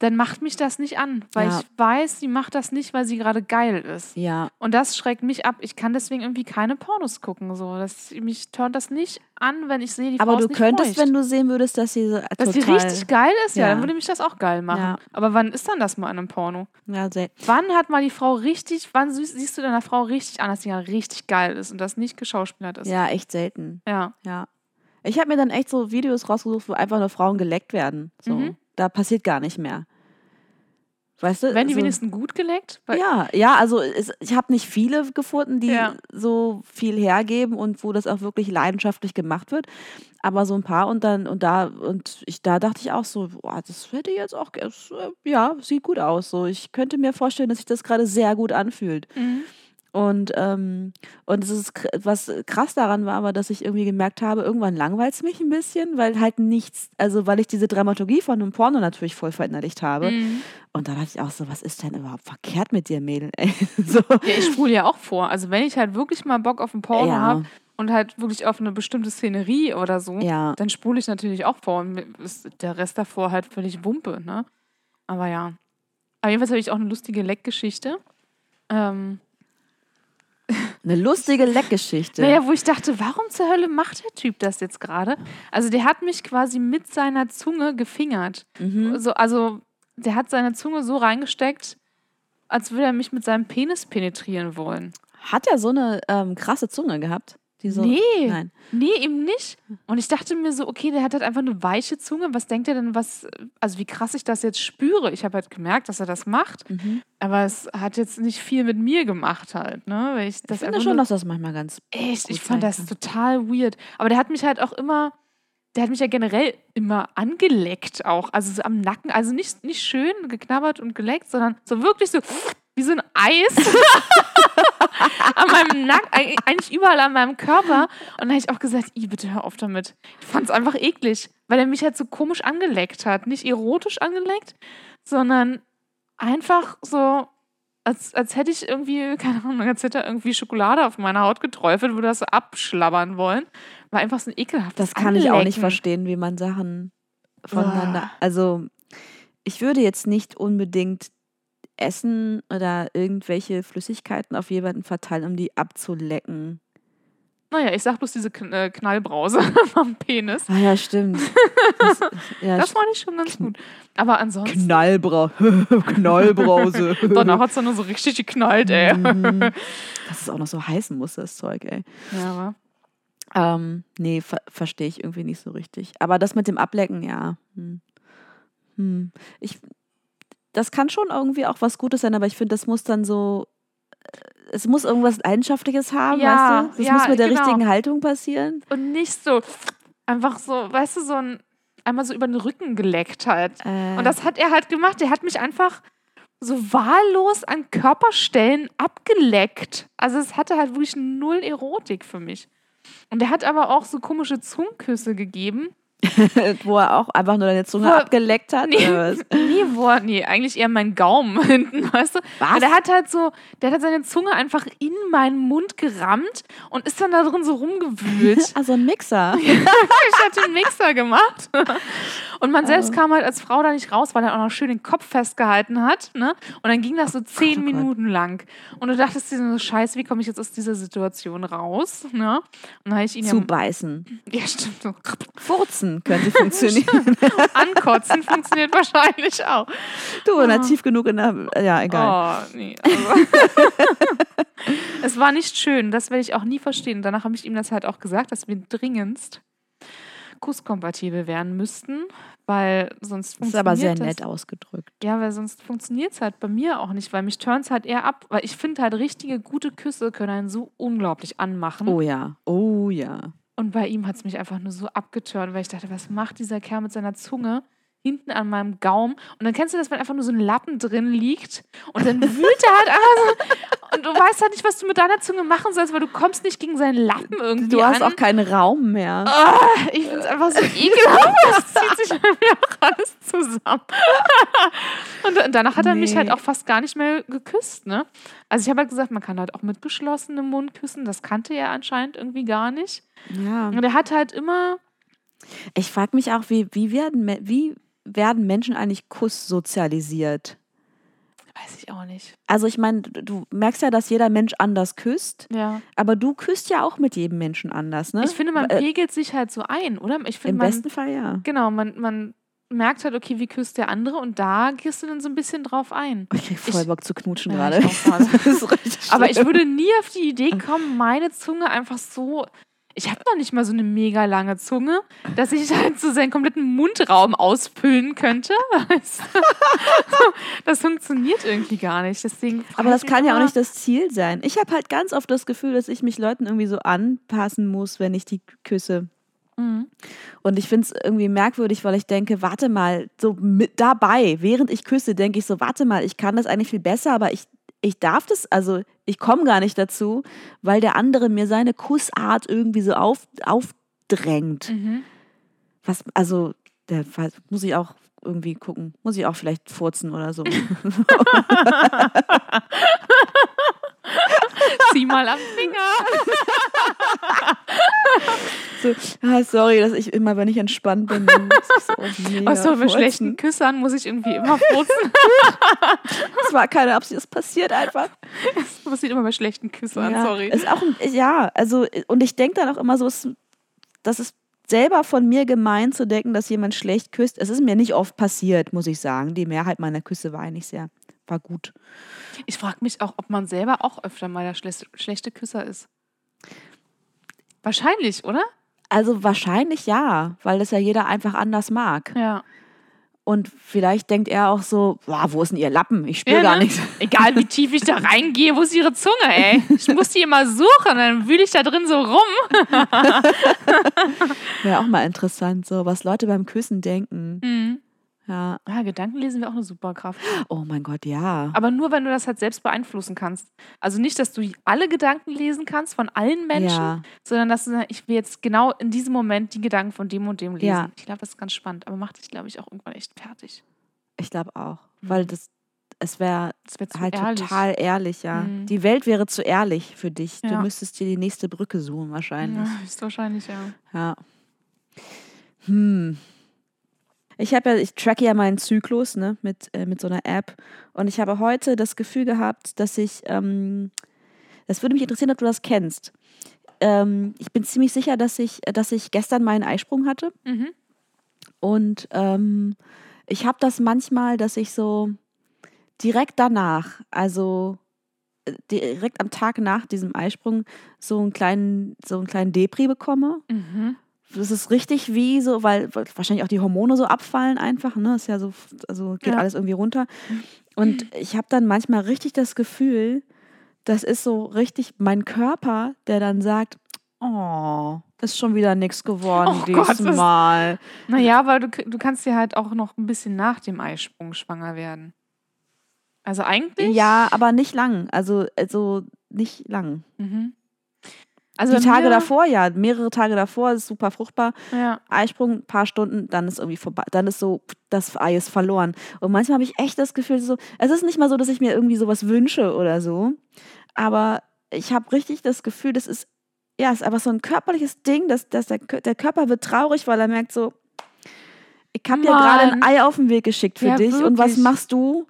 dann macht mich das nicht an. Weil Ja. ich weiß, sie macht das nicht, weil sie gerade geil ist. Ja, Und das schreckt mich ab. Ich kann deswegen irgendwie keine Pornos gucken. So. Das, mich turnt das nicht an, wenn ich sehe, die aber Frau du könntest, feucht. wenn du sehen würdest, dass sie so Dass die total, richtig geil ist, ja, Ja. dann würde mich das auch geil machen. Ja. Aber wann ist dann das mal in einem Porno? Ja, sehr, Wann hat mal die Frau richtig, wann sie- siehst du deiner Frau richtig an, dass die ja richtig geil ist und das nicht geschauspielert ist? ja, echt selten. Ja. Ja. Ich habe mir dann echt so Videos rausgesucht, wo einfach nur Frauen geleckt werden. So. Mhm. Da passiert gar nicht mehr. Weißt du? Werden die so, wenigstens gut geleckt? Ja, ja, also es, ich habe nicht viele gefunden, die Ja. so viel hergeben und wo das auch wirklich leidenschaftlich gemacht wird. Aber so ein paar und dann und da und ich da dachte ich auch so, boah, das hätte jetzt auch äh, ja, sieht gut aus. So, ich könnte mir vorstellen, dass sich das gerade sehr gut anfühlt. Mhm. Und, ähm, und es ist, was krass daran war, aber dass ich irgendwie gemerkt habe, irgendwann langweilt es mich ein bisschen, weil halt nichts, also weil ich diese Dramaturgie von einem Porno natürlich voll verinnerlicht habe. Mhm. Und da dachte ich auch so, was ist denn überhaupt verkehrt mit dir, Mädel? Ey, so. Ja, ich spule ja auch vor. Also wenn ich halt wirklich mal Bock auf ein Porno Ja. habe, und halt wirklich auf eine bestimmte Szenerie oder so, Ja. dann spule ich natürlich auch vor und ist der Rest davor halt völlig Wumpe, ne? Aber ja. Aber jedenfalls habe ich auch eine lustige Leckgeschichte. Ähm, Eine lustige Leckgeschichte. naja, wo ich dachte, warum zur Hölle macht der Typ das jetzt gerade? Also der hat mich quasi mit seiner Zunge gefingert. Mhm. So, also der hat seine Zunge so reingesteckt, als würde er mich mit seinem Penis penetrieren wollen. Hat er so eine ähm, krasse Zunge gehabt? Die so, nee, Nein. nee, eben nicht. Und ich dachte mir so, okay, der hat halt einfach eine weiche Zunge. Was denkt er denn, was, also wie krass ich das jetzt spüre? Ich habe halt gemerkt, dass er das macht, Mhm. aber es hat jetzt nicht viel mit mir gemacht halt, ne? Weil ich das Ich finde schon, dass das manchmal ganz. Echt, ich fand das kann. total weird. Aber der hat mich halt auch immer, der hat mich ja generell immer angeleckt auch. Also so am Nacken. Also nicht, nicht schön geknabbert und geleckt, sondern so wirklich so wie so ein Eis an meinem Nacken, eig- eigentlich überall an meinem Körper. Und dann habe ich auch gesagt, I, bitte hör auf damit. Ich fand es einfach eklig, weil er mich halt so komisch angeleckt hat. Nicht erotisch angeleckt, sondern einfach so, als, als hätte ich irgendwie, keine Ahnung, als hätte er irgendwie Schokolade auf meiner Haut geträufelt, würde das so abschlabbern wollen. War einfach so ein ekelhaftes Das kann ich auch nicht Anlecken. verstehen, wie man Sachen voneinander. Uah. Also, ich würde jetzt nicht unbedingt Essen oder irgendwelche Flüssigkeiten auf jemanden verteilen, um die abzulecken. Naja, ich sag bloß diese äh, Knallbrause vom Penis. Ah ja, stimmt. Das, ja, Das fand ich schon ganz gut. Aber ansonsten, Knallbrau Knallbrause. danach hat es dann nur so richtig geknallt, ey. Mhm. Dass es auch noch so heißen muss, das Zeug, ey. Ja, aber Ähm, nee, ver verstehe ich irgendwie nicht so richtig. Aber das mit dem Ablecken, ja. Hm. Hm. Ich, das kann schon irgendwie auch was Gutes sein, aber ich finde, das muss dann so, äh, es muss irgendwas Leidenschaftliches haben, Ja, weißt du? Das ja, muss mit der genau. richtigen Haltung passieren. Und nicht so, einfach so, weißt du, so ein, einmal so über den Rücken geleckt halt. Äh, Und das hat er halt gemacht. Der hat mich einfach so wahllos an Körperstellen abgeleckt. Also es hatte halt wirklich null Erotik für mich. Und der hat aber auch so komische Zungenküsse gegeben. wo er auch einfach nur deine Zunge Wo abgeleckt hat. Nee, oder was? nee, wo nee, eigentlich eher mein Gaumen hinten, weißt du? Was? Aber der hat halt so, der hat seine Zunge einfach in meinen Mund gerammt und ist dann da drin so rumgewühlt. Also ein Mixer. ich hatte einen Mixer gemacht. Und man selbst kam halt als Frau da nicht raus, weil er auch noch schön den Kopf festgehalten hat. Ne? Und dann ging das so zehn oh. Minuten lang. Und du dachtest dir so, scheiße, wie komme ich jetzt aus dieser Situation raus? Ne? Und dann habe ich ihn Zubeißen. ja, stimmt, so Furzen könnte funktionieren. ankotzen funktioniert wahrscheinlich auch. du, wenn er tief genug in der. Ja, egal. Oh, nee. Also. es war nicht schön, das werde ich auch nie verstehen. Danach habe ich ihm das halt auch gesagt, dass wir dringendst kusskompatibel werden müssten, weil sonst Das ist aber sehr funktioniert nett ausgedrückt. Ja, weil sonst funktioniert es halt bei mir auch nicht, weil mich turns halt eher ab, weil ich finde halt richtige gute Küsse können einen so unglaublich anmachen. Oh ja. Oh ja. Und bei ihm hat es mich einfach nur so abgeturnt, weil ich dachte, was macht dieser Kerl mit seiner Zunge hinten an meinem Gaumen? Und dann kennst du das, wenn einfach nur so ein Lappen drin liegt und dann wühlt er halt einfach so und du weißt halt nicht, was du mit deiner Zunge machen sollst, weil du kommst nicht gegen seinen Lappen irgendwie Du hast an. auch keinen Raum mehr. Ah, ich finde es einfach so ekelhaft. Das zieht sich bei mir auch alles zusammen. Und da- danach hat er mich Nee. halt auch fast gar nicht mehr geküsst, ne? Also ich habe halt gesagt, man kann halt auch mit geschlossenem Mund küssen. Das kannte er anscheinend irgendwie gar nicht. Ja. Und er hat halt immer, Ich frage mich auch, wie, wie, werden, wie werden Menschen eigentlich kusssozialisiert? weiß ich auch nicht. Also ich meine, du, merkst ja, dass jeder Mensch anders küsst, Ja. aber du küsst ja auch mit jedem Menschen anders, ne? Ich finde, man Äh, pegelt sich halt so ein, oder? Ich finde, Im man, besten Fall ja. genau, man, man merkt halt, okay, wie küsst der andere und da gehst du dann so ein bisschen drauf ein. Ich krieg voll Ich- Bock zu knutschen Ja, gerade. Aber ich würde nie auf die Idee kommen, meine Zunge einfach so. Ich habe noch nicht mal so eine mega lange Zunge, dass ich halt so seinen kompletten Mundraum ausfüllen könnte. Das funktioniert irgendwie gar nicht. Deswegen Aber das kann ja auch nicht das Ziel sein. Ich habe halt ganz oft das Gefühl, dass ich mich Leuten irgendwie so anpassen muss, wenn ich die küsse. Mhm. Und ich finde es irgendwie merkwürdig, weil ich denke, warte mal, so mit dabei, während ich küsse, denke ich so, warte mal, ich kann das eigentlich viel besser, aber ich, ich darf das, also ich komme gar nicht dazu, weil der andere mir seine Kussart irgendwie so auf, aufdrängt. Mhm. Was, also, der muss ich auch irgendwie gucken. Muss ich auch vielleicht furzen oder so. Zieh mal am Finger. So, ah, sorry, dass ich immer, wenn ich entspannt bin, dann muss ich so mega Ach so, bei schlechten Küssern muss ich irgendwie immer furzen. Das war keine Absicht, das passiert einfach. Das passiert immer bei schlechten Küssern, ja, sorry. Ist auch ein, ja, also, und ich denke dann auch immer so, es- das ist selber von mir gemein zu denken, dass jemand schlecht küsst. Es ist mir nicht oft passiert, muss ich sagen. Die Mehrheit meiner Küsse war eigentlich sehr, war gut. Ich frage mich auch, ob man selber auch öfter mal der schle schlechte Küsser ist. Wahrscheinlich, oder? Also wahrscheinlich ja, weil das ja jeder einfach anders mag. Ja. Und vielleicht denkt er auch so, boah, wo ist denn ihr Lappen? Ich spüre gar ne? nichts. Egal wie tief ich da reingehe, wo ist ihre Zunge, ey? Ich muss die immer suchen, dann wühle ich da drin so rum. Wäre auch mal interessant, so was Leute beim Küssen denken. Mhm. Ja. Ja, Gedankenlesen wäre auch eine super Kraft. Oh mein Gott, ja. Aber nur, wenn du das halt selbst beeinflussen kannst. Also nicht, dass du alle Gedanken lesen kannst von allen Menschen, Ja. sondern dass du sagst, ich will jetzt genau in diesem Moment die Gedanken von dem und dem lesen. Ja. Ich glaube, das ist ganz spannend, aber macht dich, glaube ich, auch irgendwann echt fertig. Ich glaube auch. Weil das, es wäre zu halt ehrlich. total ehrlich, ja. Mhm. Die Welt wäre zu ehrlich für dich. Du Ja. müsstest dir die nächste Brücke suchen, wahrscheinlich. Ja, ist wahrscheinlich, ja. Ja. Hm. Ich habe ja, ich tracke ja meinen Zyklus, ne, mit, äh, mit so einer App. Und ich habe heute das Gefühl gehabt, dass ich, ähm, das würde mich interessieren, ob du das kennst. Ähm, ich bin ziemlich sicher, dass ich, dass ich gestern meinen Eisprung hatte. Mhm. Und ähm, ich habe das manchmal, dass ich so direkt danach, also äh, direkt am Tag nach diesem Eisprung, so einen kleinen, so einen kleinen Depri bekomme. Mhm. Das ist richtig wie so, weil wahrscheinlich auch die Hormone so abfallen einfach, ne? Ist ja so, also geht Ja. alles irgendwie runter. Und ich habe dann manchmal richtig das Gefühl, das ist so richtig mein Körper, der dann sagt, oh, ist schon wieder nichts geworden Oh Gott, diesmal. Naja, weil du, k- du kannst ja halt auch noch ein bisschen nach dem Eisprung schwanger werden. Also eigentlich? Ja, aber nicht lang. Also, also nicht lang. Mhm. Also die Tage davor, ja, mehrere Tage davor ist super fruchtbar. Ja. Eisprung, ein paar Stunden, dann ist irgendwie vorbei. Dann ist so, das Ei ist verloren. Und manchmal habe ich echt das Gefühl, so, es ist nicht mal so, dass ich mir irgendwie sowas wünsche oder so. Aber ich habe richtig das Gefühl, das ist, ja, es ist einfach so ein körperliches Ding, dass, dass der, der Körper wird traurig, weil er merkt so, ich habe dir gerade ein. Ei auf den Weg geschickt für Ja, dich. Und was wirklich. machst du?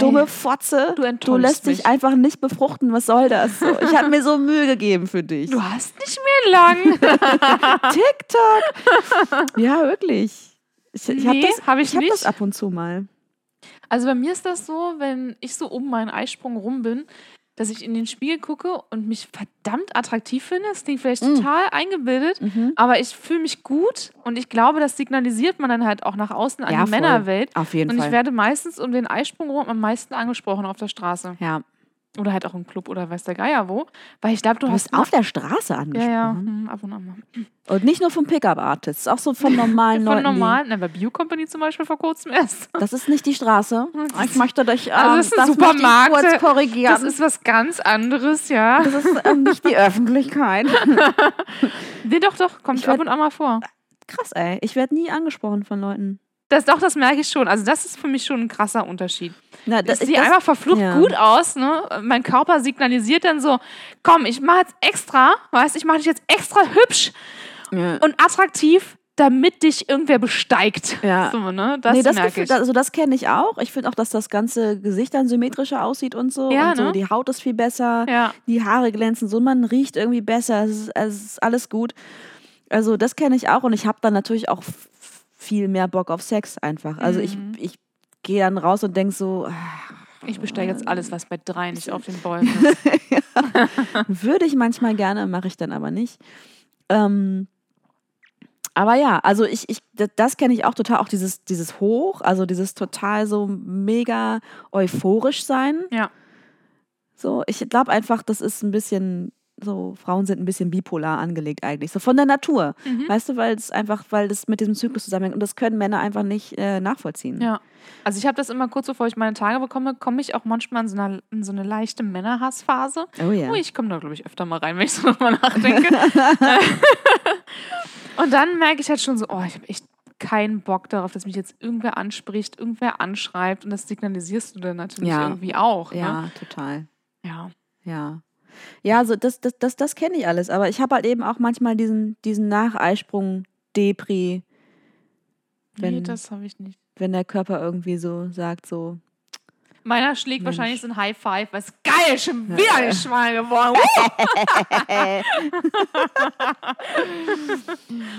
Dumme Fotze. du Du lässt dich mich. einfach nicht befruchten. Was soll das? So, ich habe mir so Mühe gegeben für dich. Du hast nicht mehr lang. TikTok. ja, wirklich. Ich, ich habe Nee, das, hab ich hab nicht. das ab und zu mal. Also bei mir ist das so, wenn ich so um meinen Eisprung rum bin, dass ich in den Spiegel gucke und mich verdammt attraktiv finde. Das klingt vielleicht Mm. total eingebildet, Mhm. aber ich fühle mich gut und ich glaube, das signalisiert man dann halt auch nach außen an Ja, die voll. Männerwelt. Auf jeden Und Fall. ich werde meistens um den Eisprung rum am meisten angesprochen auf der Straße. ja. Oder halt auch im Club oder weiß der Geier wo. Weil ich glaube, du, Du hast bist auf der Straße Ja, angesprochen. ja, hm, ab und an mal. Und nicht nur vom Pickup-Artists, auch so von normalen Von Leuten. normalen, na, bei Bio Company zum Beispiel vor kurzem erst. Das ist nicht die Straße. Ich möchte dich ähm, Also es ist ein das Supermarkt. kurz korrigieren. Das ist was ganz anderes, ja. Das ist ähm, nicht die Öffentlichkeit. Nee, doch, doch, kommt Ich ab und an mal vor. Krass, ey. Ich werde nie angesprochen von Leuten. Das, doch, das merke ich schon. Also das ist für mich schon ein krasser Unterschied. Na, Das sieht das, einfach verflucht ja. gut aus. Ne? Mein Körper signalisiert dann so, komm, ich mache jetzt extra, weißt ich mache dich jetzt extra hübsch ja. und attraktiv, damit dich irgendwer besteigt. Ja. So, ne? Das, nee, das merke Gefühl, ich. also das kenne ich auch. Ich finde auch, dass das ganze Gesicht dann symmetrischer aussieht und so. Ja, und so. ne? Die Haut ist viel besser, ja. die Haare glänzen so, man riecht irgendwie besser. Es ist, es ist alles gut. Also das kenne ich auch und ich habe dann natürlich auch viel mehr Bock auf Sex einfach. Also Mhm. ich, ich gehe dann raus und denke so, Ich besteige jetzt alles, was bei drei nicht auf den Bäumen ist. würde ich manchmal gerne, mache ich dann aber nicht. Ähm, aber ja, also ich, ich das, das kenne ich auch total, auch dieses, dieses Hoch, also dieses total so mega euphorisch sein. Ja. So, ich glaube einfach, das ist ein bisschen so, Frauen sind ein bisschen bipolar angelegt eigentlich, so von der Natur. Mhm. Weißt du, weil es einfach, weil das mit diesem Zyklus zusammenhängt und das können Männer einfach nicht äh, nachvollziehen. Ja. Also ich habe das immer kurz bevor ich meine Tage bekomme, komme ich auch manchmal in so, einer, in so eine leichte Männerhassphase. Oh ja. Oh, ich komme da, glaube ich, öfter mal rein, wenn ich so drüber nachdenke. und dann merke ich halt schon so, oh, ich habe echt keinen Bock darauf, dass mich jetzt irgendwer anspricht, irgendwer anschreibt und das signalisierst du dann natürlich Ja. irgendwie auch. Ne? Ja, total. Ja. Ja. Ja, so das, das, das, das kenne ich alles. Aber ich habe halt eben auch manchmal diesen, diesen Nacheisprung Depri, nee, wenn, das habe ich nicht. wenn der Körper irgendwie so sagt, so. Meiner schlägt Mensch. wahrscheinlich so ein High Five, was geil, schon wieder ein Schmal geworden.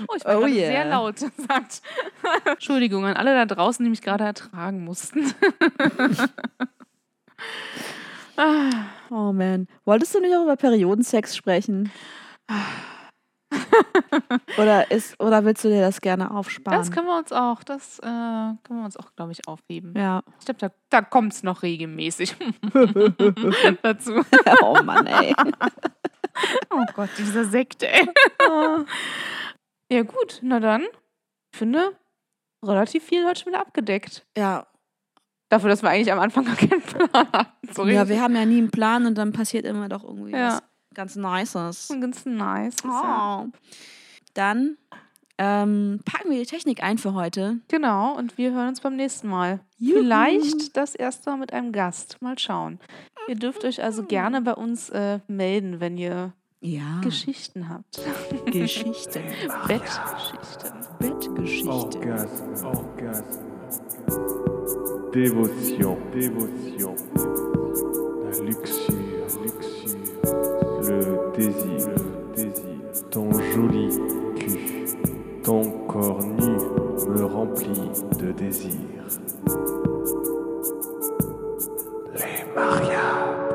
oh, ich bin Oh yeah. sehr laut, sagt. Entschuldigung an alle da draußen, die mich gerade ertragen mussten. Oh man. Wolltest du nicht auch über Periodensex sprechen? oder, ist, oder willst du dir das gerne aufsparen? Das können wir uns auch, das äh, können wir uns auch, glaube ich, aufheben. ja. Ich glaube, da, da kommt es noch regelmäßig dazu. oh Mann, ey. Oh Gott, dieser Sekt, ey. Ja, gut, na dann. Ich finde, relativ viel heute schon wieder abgedeckt. Ja. Dafür, dass wir eigentlich am Anfang gar keinen Plan hatten. So ja, wir haben ja nie einen Plan und dann passiert immer doch irgendwie Ja. was ganz Nices. ganz nice. Ja. Oh. Dann ähm, packen wir die Technik ein für heute. Genau, und wir hören uns beim nächsten Mal. Juhu. Vielleicht das erste Mal mit einem Gast. Mal schauen. Ihr dürft euch also gerne bei uns äh, melden, wenn ihr Ja. Geschichten habt. Geschichten. Bettgeschichten. Bettgeschichten. Orgasme, orgasme. Dévotion, dévotion. La luxure. Le désir, le désir. Ton joli cul, ton corps nu me remplit de désir. Les mariages.